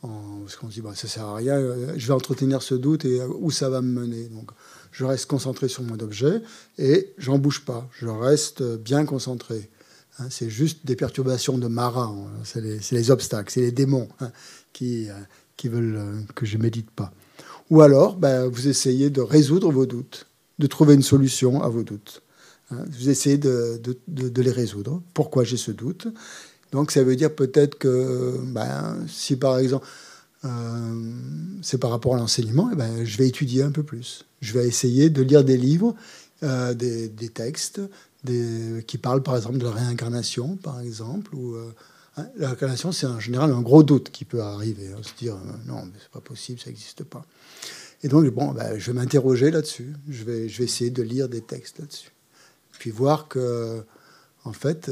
Speaker 1: parce qu'on se dit, bah, ça sert à rien, euh, je vais entretenir ce doute et euh, où ça va me mener. Donc, je reste concentré sur mon objet et j'en bouge pas. Je reste bien concentré. Hein. c'est juste des perturbations de marin. Hein. C'est les, obstacles, c'est les démons hein, qui, euh, qui veulent que je médite pas. Ou alors, ben, vous essayez de résoudre vos doutes, de trouver une solution à vos doutes. Vous essayez de, de, de les résoudre. Pourquoi j'ai ce doute? Donc ça veut dire peut-être que ben, si par exemple euh, c'est par rapport à l'enseignement, eh ben, je vais étudier un peu plus. Je vais essayer de lire des livres, euh, des, textes qui parlent par exemple de la réincarnation, par exemple. Euh, hein, la réincarnation, c'est en général un gros doute qui peut arriver. On se dire non, mais c'est pas possible, ça n'existe pas. Et donc, bon, ben, je vais m'interroger là-dessus. Je vais, je vais essayer de lire des textes là-dessus. Puis voir que, en fait,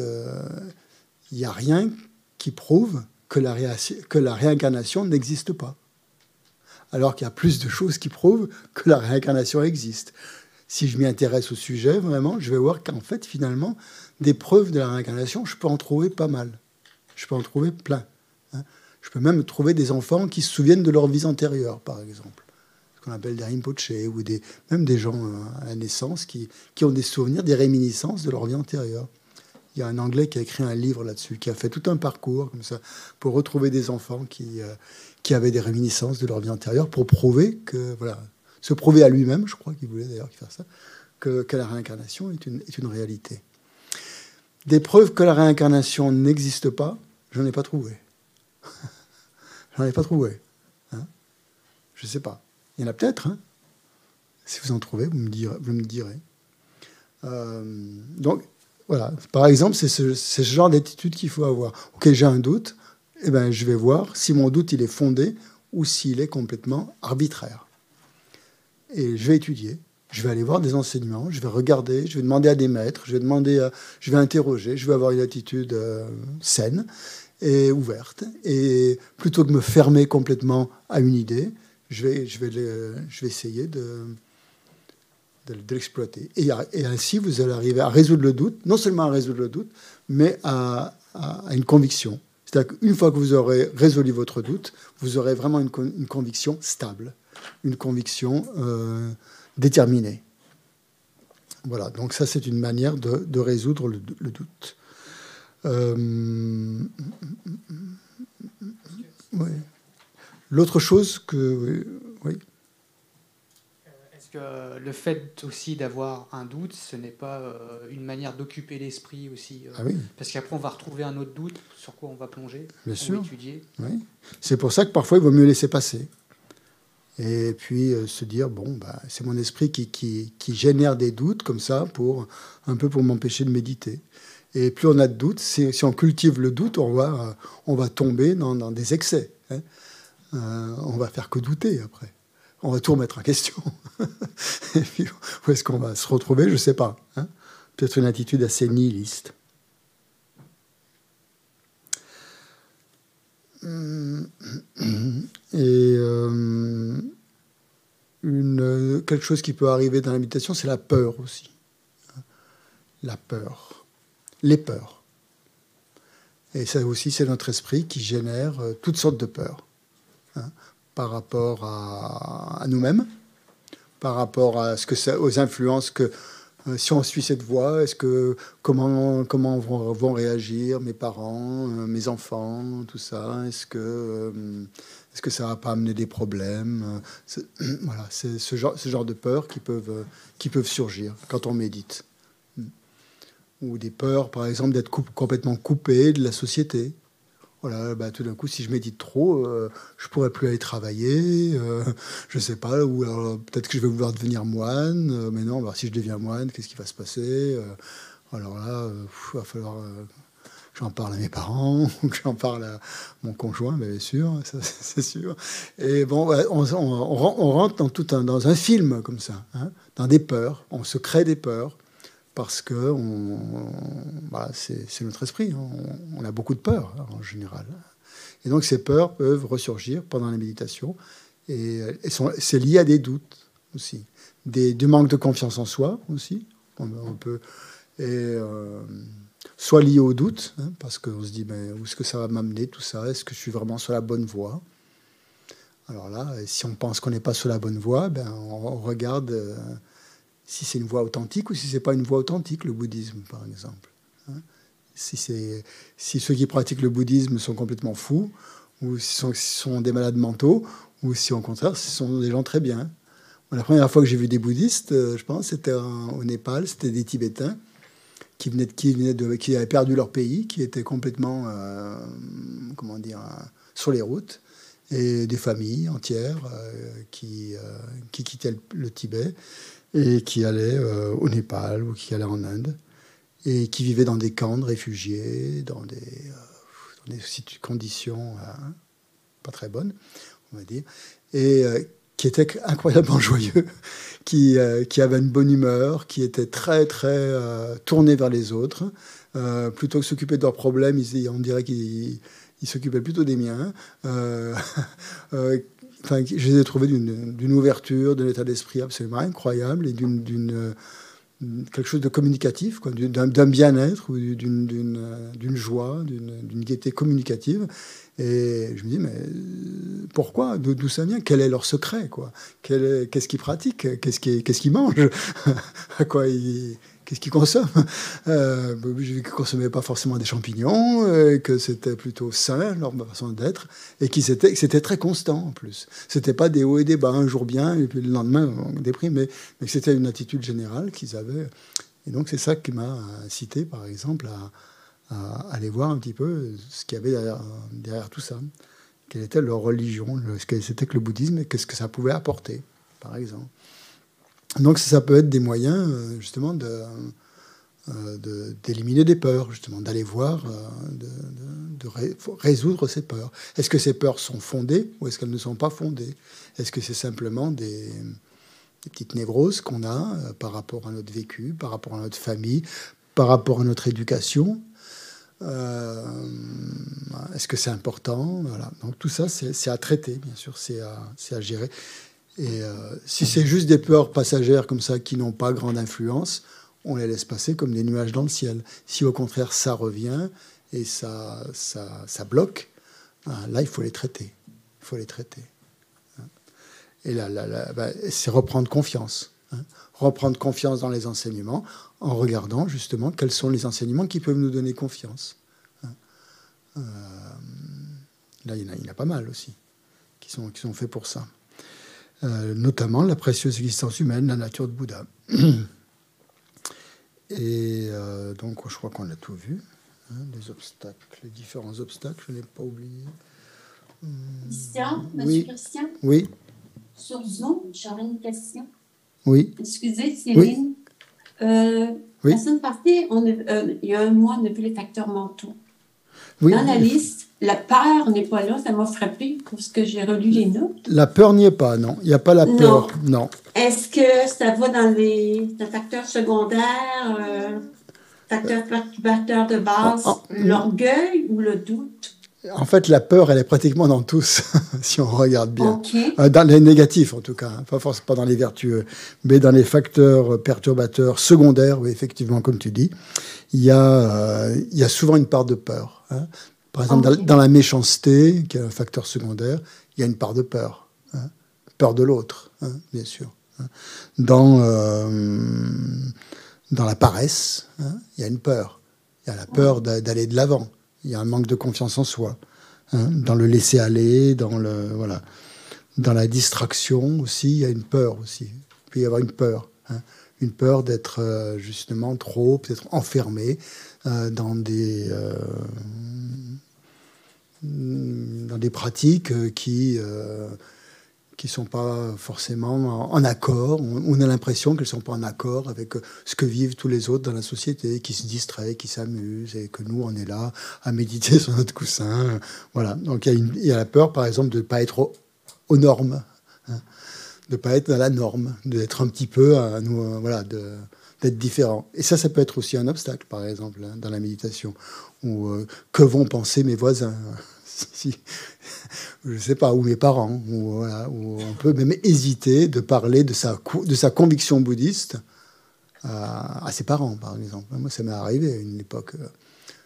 Speaker 1: il n'y a rien qui prouve que la, réincarnation n'existe pas. Alors qu'il y a plus de choses qui prouvent que la réincarnation existe. Si je m'y intéresse au sujet, vraiment, je vais voir qu'en fait, finalement, des preuves de la réincarnation, je peux en trouver pas mal. Je peux en trouver plein. Hein. Je peux même trouver des enfants qui se souviennent de leur vie antérieure, par exemple. Ce qu'on appelle des rinpoche, ou même des gens euh, à naissance qui, qui ont des souvenirs, des réminiscences de leur vie antérieure. Il y a un Anglais qui a écrit un livre là-dessus, qui a fait tout un parcours comme ça pour retrouver des enfants qui, euh, qui avaient des réminiscences de leur vie antérieure pour prouver que, voilà, se prouver à lui-même, je crois qu'il voulait d'ailleurs faire ça, que, que, la réincarnation est une, est une réalité. Des preuves que la réincarnation n'existe pas, je n'en ai pas trouvé. [laughs] j'en ai pas trouvé. Hein je ne sais pas. Il y en a peut-être. Hein si vous en trouvez, vous me direz. Vous me direz. Euh, donc, voilà. Par exemple, c'est ce, genre d'attitude qu'il faut avoir. Ok, j'ai un doute, eh ben, je vais voir si mon doute il est fondé ou s'il est complètement arbitraire. Et je vais étudier, je vais aller voir des enseignements, je vais regarder, je vais demander à des maîtres, je vais demander, je vais interroger, je vais avoir une attitude euh, saine. et ouverte. Et plutôt que me fermer complètement à une idée, je vais, je vais, je vais essayer de, de, l'exploiter. Et, ainsi, vous allez arriver à résoudre le doute, non seulement à résoudre le doute, mais à, une conviction. C'est-à-dire qu'une fois que vous aurez résolu votre doute, vous aurez vraiment une, conviction stable, une conviction euh, déterminée. Voilà, donc ça c'est une manière de, résoudre le, doute. Euh. L'autre chose que...
Speaker 2: Que le fait aussi d'avoir un doute, ce n'est pas euh, une manière d'occuper l'esprit aussi euh,
Speaker 1: ah oui.
Speaker 2: Parce qu'après, on va retrouver un autre doute sur quoi on va plonger,
Speaker 1: Bien sûr.
Speaker 2: étudier.
Speaker 1: Oui. C'est pour ça que parfois, il vaut mieux laisser passer. Et puis se dire, bon, bah, c'est mon esprit qui, qui, qui, génère des doutes comme ça, pour un peu pour m'empêcher de méditer. Et plus on a de doutes, si, si, on cultive le doute, on va, on va tomber dans, dans des excès. Hein. Euh, on va faire que douter après. On va tout remettre en question. [laughs] Et puis, où est-ce qu'on va se retrouver Je ne sais pas. Hein. Peut-être une attitude assez nihiliste. Et euh, quelque chose qui peut arriver dans la c'est la peur aussi. La peur. Les peurs. Et ça aussi, c'est notre esprit qui génère euh, toutes sortes de peurs. Hein, par rapport à, nous-mêmes, par rapport à ce que aux influences que euh, si on suit cette voie, est-ce que comment comment vont, réagir mes parents, euh, mes enfants, tout ça Est-ce que euh, est-ce que ça va pas amener des problèmes [clears throat] Voilà, c'est ce genre ce genre de peurs qui peuvent qui peuvent surgir quand on médite, ou des peurs, par exemple, d'être complètement coupé de la société voilà, bah, tout d'un coup, si je médite trop, euh, je pourrais plus aller travailler, euh, [laughs] je sais pas, ou peut-être que je vais vouloir devenir moine, euh, mais non, alors, si je deviens moine, qu'est-ce qui va se passer Alors là, il va falloir j'en parle à mes parents, [laughs] j'en parle à mon conjoint, bien sûr, [laughs] c'est sûr. Et bon, on, rentre dans, tout un, dans un film comme ça, hein, dans des peurs, on se crée des peurs, parce que on, c'est notre esprit. On, a beaucoup de peurs en général. Et donc ces peurs peuvent ressurgir pendant la méditation. Et, c'est lié à des doutes aussi. Du manque de confiance en soi aussi. On, peut, euh, soit lié au doute, hein, parce qu'on se dit mais où est-ce que ça va m'amener tout ça? Est-ce que je suis vraiment sur la bonne voie? Alors là, si on pense qu'on n'est pas sur la bonne voie, ben, on, regarde. Euh, si c'est une voie authentique ou si c'est pas une voie authentique, le bouddhisme, par exemple. Hein. si, si ceux qui pratiquent le bouddhisme sont complètement fous, ou si sont, sont des malades mentaux, ou si au contraire, ce sont des gens très bien. la première fois que j'ai vu des bouddhistes, euh, je pense, c'était au Népal, c'était des Tibétains qui avaient perdu leur pays, qui étaient complètement, euh, comment dire, sur les routes, et des familles entières euh, qui, qui quittaient le Tibet et qui allaient euh, au Népal ou qui allaient en Inde et qui vivaient dans des camps de réfugiés, dans des, euh, dans des conditions euh, pas très bonnes, on va dire, et qui étaient [laughs] incroyablement joyeux, qui, qui avaient une bonne humeur, qui étaient très très tournés vers les autres. plutôt que s'occuper de leurs problèmes, on dirait qu'ils s'occupaient plutôt des miens. [laughs] je les ai trouvés d'une ouverture, d'un état d'esprit absolument incroyable et d'une euh, quelque chose de communicatif, d'un bien-être ou d'une joie, d'une gaieté communicative. Et je me dis, mais euh, pourquoi D'où ça vient? Quel est leur secret Qu'est-ce qu'ils pratiquent? Qu'est-ce qu'ils mangent? [laughs] À quoi ils qu'est-ce qu'ils consomment [laughs] euh, Je qu'ils ne consommaient pas forcément des champignons, euh, que c'était plutôt sain, leur façon d'être, et que c'était très constant en plus. C'était pas des hauts et des bas, un jour bien, et puis le lendemain, on déprime, mais, mais c'était une attitude générale qu'ils avaient. Et donc, c'est ça qui m'a incité, par exemple, à, aller voir un petit peu ce qu'il y avait derrière, derrière, tout ça. Quelle était leur religion, ce que c'était que le bouddhisme, et qu'est-ce que ça pouvait apporter, par exemple. Donc ça peut être des moyens euh, justement euh, de, d'éliminer des peurs, justement, d'aller voir, euh, de, résoudre ces peurs. Est-ce que ces peurs sont fondées ou est-ce qu'elles ne sont pas fondées? Est-ce que c'est simplement des, petites névroses qu'on a par rapport à notre vécu, par rapport à notre famille, par rapport à notre éducation? Est-ce que c'est important? Voilà. Donc tout ça, c'est à traiter, bien sûr, c'est à, à, gérer. Et si c'est juste des peurs passagères comme ça qui n'ont pas grande influence, on les laisse passer comme des nuages dans le ciel. Si au contraire ça revient et ça, ça, ça bloque, hein, là il faut les traiter. Il faut les traiter. Hein. Et là, là, bah, c'est reprendre confiance. Hein. Reprendre confiance dans les enseignements en regardant justement quels sont les enseignements qui peuvent nous donner confiance. Euh, là, il y, en a, il y en a pas mal aussi qui sont, qui sont faits pour ça. Euh, notamment la précieuse existence humaine, la nature de Bouddha. Et euh, donc, je crois qu'on a tout vu. Hein, les obstacles, les différents obstacles, je n'ai pas oublié.
Speaker 3: Christian, Monsieur oui. Christian
Speaker 1: Oui.
Speaker 3: Sur Zoom, j'aurais une question.
Speaker 1: Oui.
Speaker 3: Excusez, Céline. Euh, la semaine passée, on euh, il y a un mois, on a vu les facteurs mentaux. Oui. Dans la liste, la peur n'est pas là, ça m'a frappé parce que j'ai relu les notes.
Speaker 1: La peur n'y est pas, non. Il n'y a pas la peur, non.
Speaker 3: Est-ce que ça va dans les, facteurs secondaires, euh, facteurs perturbateurs de base, ah, ah, l'orgueil ou le doute?
Speaker 1: En fait, la peur, elle est pratiquement dans tous, [laughs] si on regarde bien. Euh, dans les négatifs, en tout cas, pas forcément pas dans les vertueux, mais dans les facteurs perturbateurs secondaires, oui, effectivement, comme tu dis, il y a, euh, il y a souvent une part de peur. Hein. Par exemple, dans, la méchanceté, qui est un facteur secondaire, il y a une part de peur. Hein. Peur de l'autre, hein, bien sûr. Dans, euh, dans la paresse, il y a une peur. Il y a la peur d'aller de l'avant. Il y a un manque de confiance en soi. Dans le laisser aller, dans le voilà, dans la distraction aussi, il y a une peur aussi. Il peut y avoir une peur, une peur d'être euh, justement trop peut-être enfermé euh, dans des Mm, dans des pratiques euh, qui euh, qui sont pas forcément en, accord. On, a l'impression qu'elles sont pas en accord avec euh, ce que vivent tous les autres dans la société, qui se distraient, qui s'amusent, et que nous, on est là à méditer [laughs] sur notre coussin. Voilà. Donc il y, a la peur, par exemple, de ne pas être aux, normes, hein. De ne pas être dans la norme, d'être un petit peu, à nous, voilà, d'être différent. Et ça, ça peut être aussi un obstacle, par exemple, hein, dans la méditation. Ou que vont penser mes voisins [laughs] si, je sais pas, ou mes parents, ou, on peut même hésiter de parler de sa, conviction bouddhiste à, ses parents, par exemple. Moi, ça m'est arrivé à une époque, euh,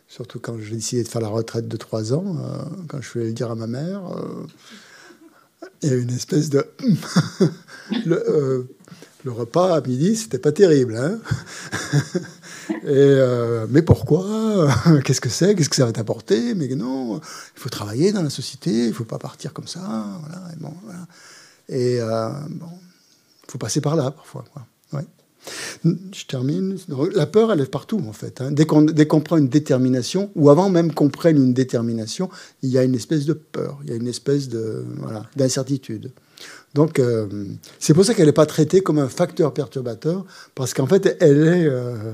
Speaker 1: surtout quand j'ai décidé de faire la retraite de 3 ans, euh, quand je voulais le dire à ma mère, euh, il y a une espèce de... [laughs] le, le repas à midi, c'était pas terrible. Hein [laughs] et, euh, mais pourquoi? [laughs] Qu'est-ce que c'est? Qu'est-ce que ça va t'apporter? Mais non, il faut travailler dans la société, il faut pas partir comme ça. Voilà, et bon, voilà. Euh, faut passer par là parfois. Je termine. La peur, elle est partout, en fait. Hein. Dès qu'on prend une détermination, ou avant même qu'on prenne une détermination, il y a une espèce de peur, il y a une espèce d'incertitude. Voilà, donc, euh, c'est pour ça qu'elle n'est pas traitée comme un facteur perturbateur, parce qu'en fait, elle est euh,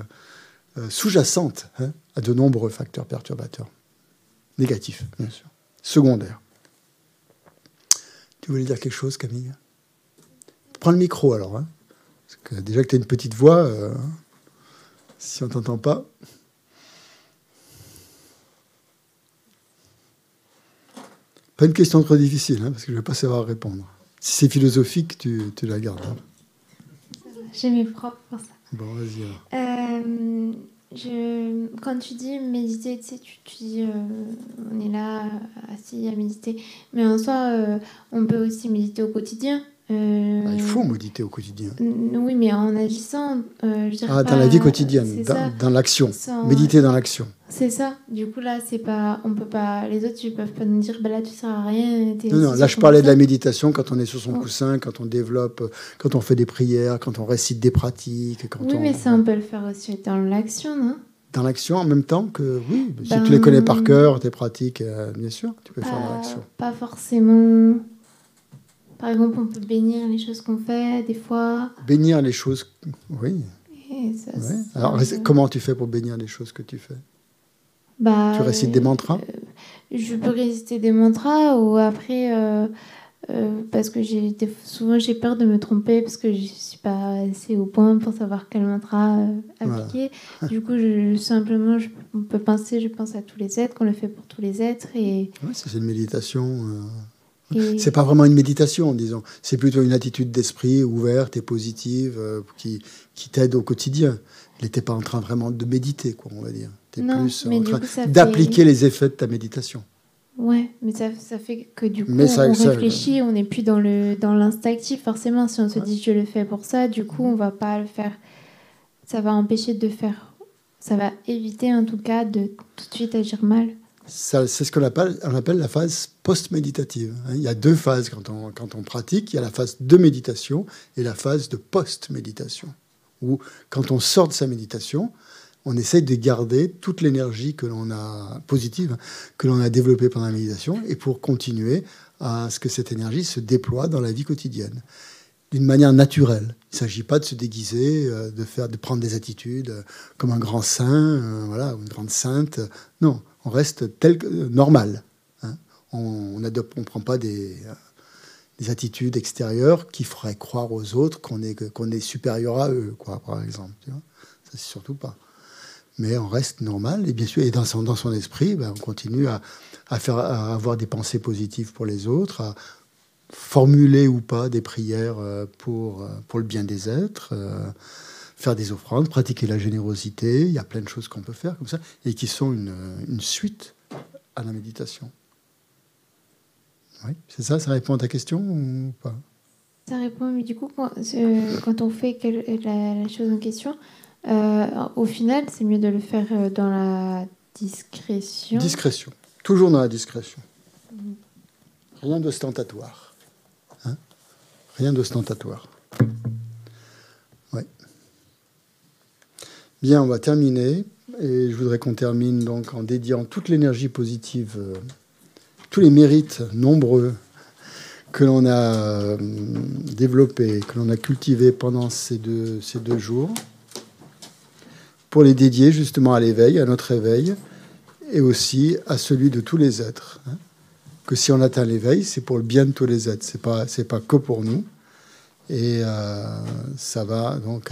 Speaker 1: euh, sous-jacente hein, à de nombreux facteurs perturbateurs. Négatifs, bien sûr. Secondaires. Tu voulais dire quelque chose, Camille? Prends le micro alors. Hein, parce que déjà que tu as une petite voix, si on ne t'entend pas. Pas une question trop difficile, hein, parce que je ne vais pas savoir répondre. Si c'est philosophique, tu, tu la gardes. Hein.
Speaker 4: J'ai mes propres pour ça.
Speaker 1: Bon, vas-y.
Speaker 4: Euh, je, quand tu dis méditer, tu sais, tu, dis euh, on est là assis à méditer. Mais en soi, euh, on peut aussi méditer au quotidien.
Speaker 1: Euh, ah, il faut méditer au quotidien.
Speaker 4: Oui, mais en agissant. Euh, je
Speaker 1: ah, dans la vie quotidienne, dans, l'action. Méditer dans l'action.
Speaker 4: C'est ça. Du coup, là, c'est pas. On peut pas. Les autres, ils peuvent pas nous dire, bah là, tu sers à rien.
Speaker 1: Non, non, là, je parlais de la méditation quand on est sur son coussin, quand on développe, quand on fait des prières, quand on récite des pratiques. Quand
Speaker 4: oui, mais ça, on peut le faire aussi dans l'action, non?
Speaker 1: Dans l'action en même temps que oui si tu les connais par ben, cœur tes pratiques euh, bien sûr tu peux faire dans l'action
Speaker 4: pas forcément par exemple, on peut bénir les choses qu'on fait, des fois.
Speaker 1: Bénir les choses, oui. Alors, comment tu fais pour bénir les choses que tu fais?
Speaker 4: Bah,
Speaker 1: Tu récites des mantras?
Speaker 4: euh, Je peux réciter des mantras ou après, euh, euh, parce que j'ai souvent j'ai peur de me tromper parce que je suis pas assez au point pour savoir quel mantra appliquer. Du coup, je, simplement, je, on peut penser, je pense à tous les êtres, qu'on le fait pour tous les êtres. Et...
Speaker 1: c'est une méditation. [laughs] C'est pas vraiment une méditation, disons. C'est plutôt une attitude d'esprit ouverte et positive euh, qui, qui t'aide au quotidien. Il n'était pas en train vraiment de méditer, quoi, on va dire. Tu es plus en train d'appliquer les effets de ta méditation.
Speaker 4: Ouais, mais ça, ça fait que du coup, on réfléchit, on n'est plus dans le dans l'instinctif. Forcément, si on se dit je le fais pour ça, du coup, on va pas le faire. Ça va empêcher de faire. Ça va éviter en tout cas de tout de suite agir mal.
Speaker 1: C'est ce qu'on appelle, la phase post-méditative. Hein. Il y a deux phases quand on, pratique. Il y a la phase de méditation et la phase de post-méditation. Où quand on sort de sa méditation, on essaye de garder toute l'énergie que l'on a positive, que l'on a développée pendant la méditation, et pour continuer à ce que cette énergie se déploie dans la vie quotidienne d'une manière naturelle. Il ne s'agit pas de se déguiser, euh, de faire, de prendre des attitudes euh, comme un grand saint, euh, voilà, une grande sainte. Non, on reste tel que normal. Hein. On ne prend pas des, des, attitudes extérieures qui feraient croire aux autres qu'on est, qu'on est supérieur à eux, quoi, par exemple. Ça, c'est surtout pas mais on reste normal. Et bien sûr, dans son, dans son esprit, ben, on continue à, à, faire, à avoir des pensées positives pour les autres, à formuler ou pas des prières euh, pour, euh, pour le bien des êtres, euh, faire des offrandes, pratiquer la générosité. Il y a plein de choses qu'on peut faire comme ça, et qui sont une, une suite à la méditation. Oui, c'est ça, ça répond à ta question ou pas?
Speaker 4: Ça répond, mais du coup, quand, quand on fait la, la chose en question, euh, au final, c'est mieux de le faire euh, dans la discrétion.
Speaker 1: Discrétion. Toujours dans la discrétion. Rien d'ostentatoire. Hein? Rien d'ostentatoire. Bien, on va terminer. Et je voudrais qu'on termine donc en dédiant toute l'énergie positive, euh, tous les mérites nombreux que l'on a développés, que l'on a cultivés pendant ces deux, ces deux jours pour les dédier justement à l'éveil, à notre éveil, et aussi à celui de tous les êtres. Hein. Que si on atteint l'éveil, c'est pour le bien de tous les êtres, c'est pas pas que pour nous. Et euh, ça va donc,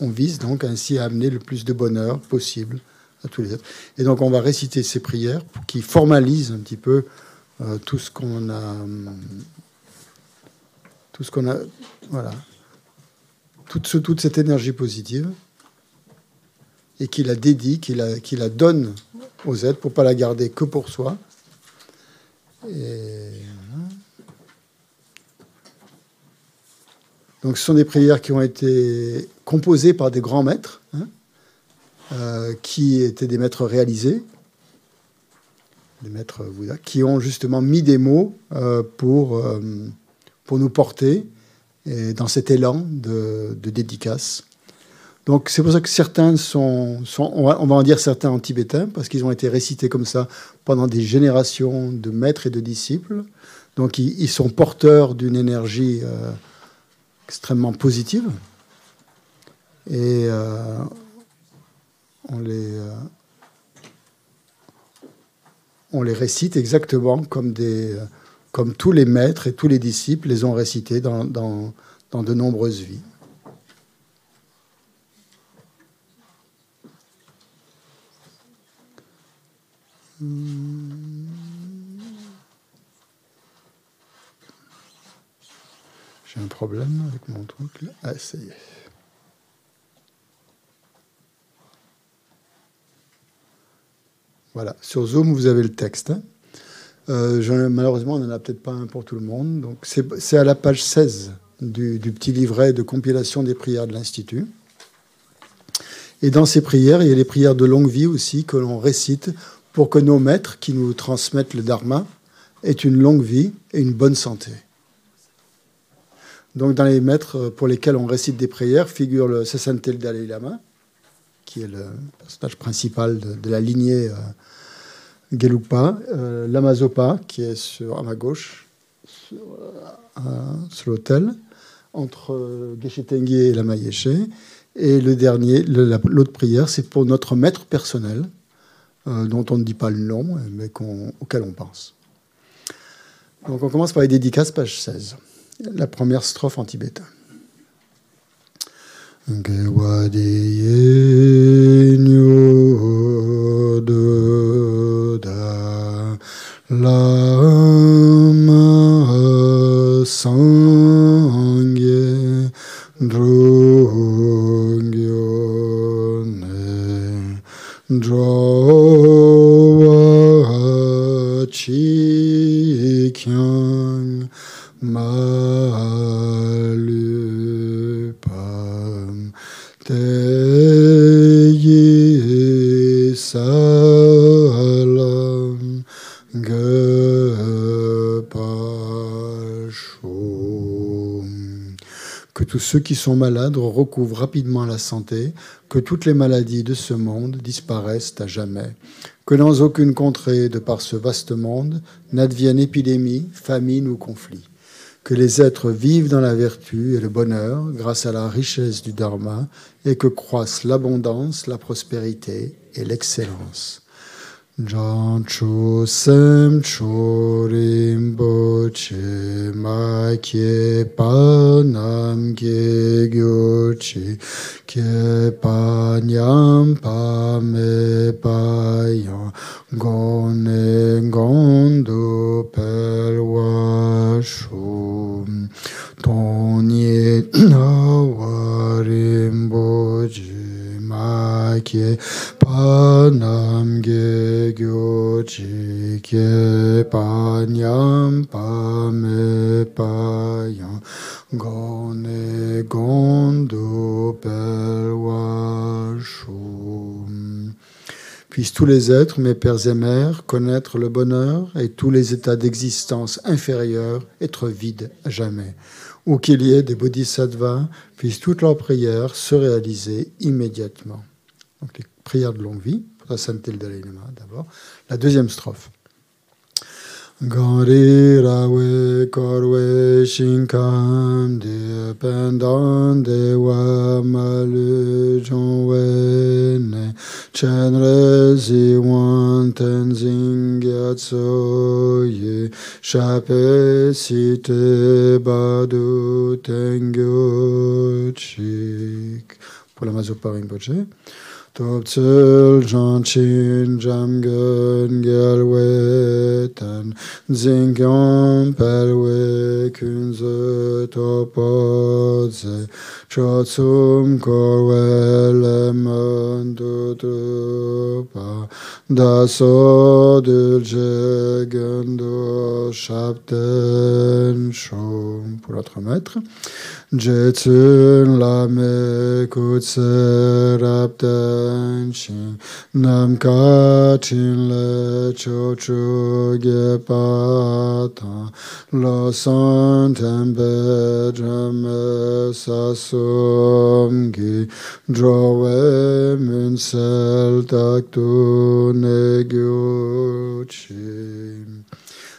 Speaker 1: on vise donc ainsi à amener le plus de bonheur possible à tous les êtres. Et donc on va réciter ces prières qui formalisent un petit peu euh, tout ce qu'on a, tout ce qu'on a, voilà, toute, toute cette énergie positive et qui la dédie, qui la, donne aux êtres pour pas la garder que pour soi. Donc ce sont des prières qui ont été composées par des grands maîtres, hein, euh, qui étaient des maîtres réalisés, des maîtres qui ont justement mis des mots euh, pour, euh, pour nous porter dans cet élan de, dédicace. Donc c'est pour ça que certains sont, on, va, en dire certains en tibétain, parce qu'ils ont été récités comme ça pendant des générations de maîtres et de disciples. Donc ils, sont porteurs d'une énergie euh, extrêmement positive. Et euh, on, les, euh, on les récite exactement comme, des, comme tous les maîtres et tous les disciples les ont récités dans, de nombreuses vies. J'ai un problème avec mon truc. Ah, ça y est. Voilà, sur Zoom, vous avez le texte. Hein. Euh, malheureusement, on n'en a peut-être pas un pour tout le monde. C'est à la page 16 du, du, petit livret de compilation des prières de l'Institut. Et dans ces prières, il y a les prières de longue vie aussi que l'on récite pour que nos maîtres qui nous transmettent le dharma aient une longue vie et une bonne santé. Donc dans les maîtres pour lesquels on récite des prières figure le Sasanté le Dalai Lama, qui est le personnage principal de, la lignée euh, Gelugpa, euh, Lamazopa, qui est sur, à ma gauche, sur, euh, l'autel, entre euh, Geshe et Lama Yeshe. Et le dernier, l'autre prière, c'est pour notre maître personnel, euh, dont on ne dit pas le nom, mais auquel on pense. Donc on commence par les dédicaces, page 16. La première strophe en tibétain. Tous ceux qui sont malades recouvrent rapidement la santé, que toutes les maladies de ce monde disparaissent à jamais, que dans aucune contrée de par ce vaste monde n'advienne épidémie, famine ou conflit, que les êtres vivent dans la vertu et le bonheur grâce à la richesse du Dharma et que croissent l'abondance, la prospérité et l'excellence. Jancho sem chorim [clears throat] boche ma kye pa nam kye gyochi kye pa nyam pa me pa yan gone gondo pel wa shum ton ye wa shum. Puissent tous les êtres, mes pères et mères, connaître le bonheur et tous les états d'existence inférieurs être vides à jamais. Ou qu'il y ait des bodhisattvas, puissent toutes leurs prières se réaliser immédiatement. Donc les prières de longue vie, pour la sainteté le Dalai d'abord. La deuxième strophe. Gari rawe korwe shinkan de malu jongwe ne chenre zi tenzing gyatso ye chape si te badu tengyo chik pour la Mazopa Rinpoche. Topzel Janchin Jamgun Gelwetan Zingyam Pelwe Kunze Topodze Chotsum Korwele Mandudupa Daso Dulje Gundo Shapten Shom pour l'autre maître. Jetsun Lame Kutse Rapten Shin Nam Kachin Le Chochu Gepata Lo Son Tembe Drame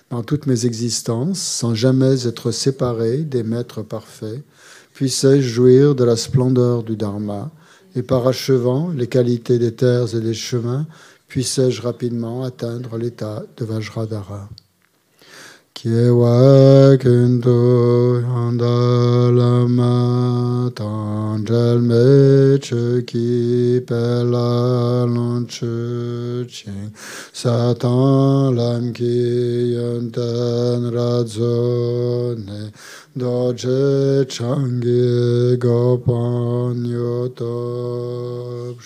Speaker 1: Dans toutes mes existences, sans jamais être séparé des maîtres parfaits, puissais-je jouir de la splendeur du Dharma, et parachevant les qualités des terres et des chemins, puissais-je rapidement atteindre l'état de Vajradhara. Kiewa kundu handalama tanjal meche ki pela lanche ching satan lam ki yantan radzone doje changi gopan yotop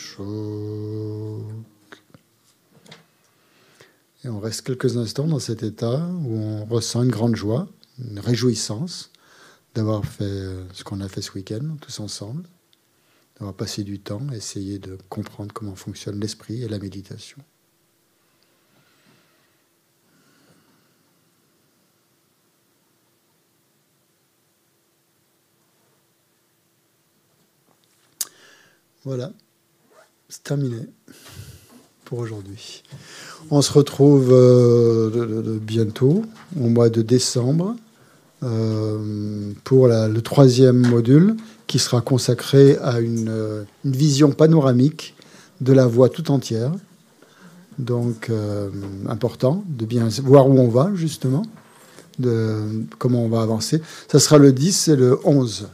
Speaker 1: Et on reste quelques instants dans cet état où on ressent une grande joie, une réjouissance d'avoir fait euh, ce qu'on a fait ce week-end tous ensemble, d'avoir passé du temps à essayer de comprendre comment fonctionne l'esprit et la méditation. Voilà, c'est terminé aujourd'hui. On se retrouve euh, bientôt, au mois de décembre, euh, pour le troisième module qui sera consacré à une, une, vision panoramique de la voie tout entière. Donc, euh, important de bien voir où on va, justement, de comment on va avancer. Ça sera le 10 et le 11.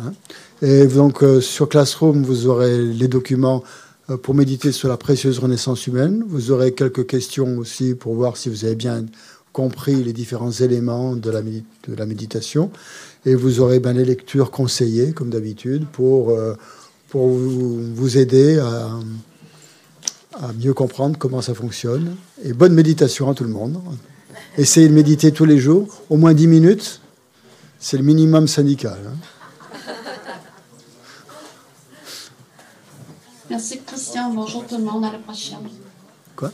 Speaker 1: Hein. et donc sur Classroom, vous aurez les documents pour méditer sur la précieuse renaissance humaine. Vous aurez quelques questions aussi pour voir si vous avez bien compris les différents éléments de la, méditation. Et vous aurez ben, les lectures conseillées, comme d'habitude, pour, euh, pour vous, aider à, à, mieux comprendre comment ça fonctionne. Et bonne méditation à tout le monde. Essayez de méditer tous les jours, au moins 10 minutes. C'est le minimum syndical. Hein.
Speaker 3: Merci Christian. Bonjour tout le monde. À la prochaine.
Speaker 1: Quoi?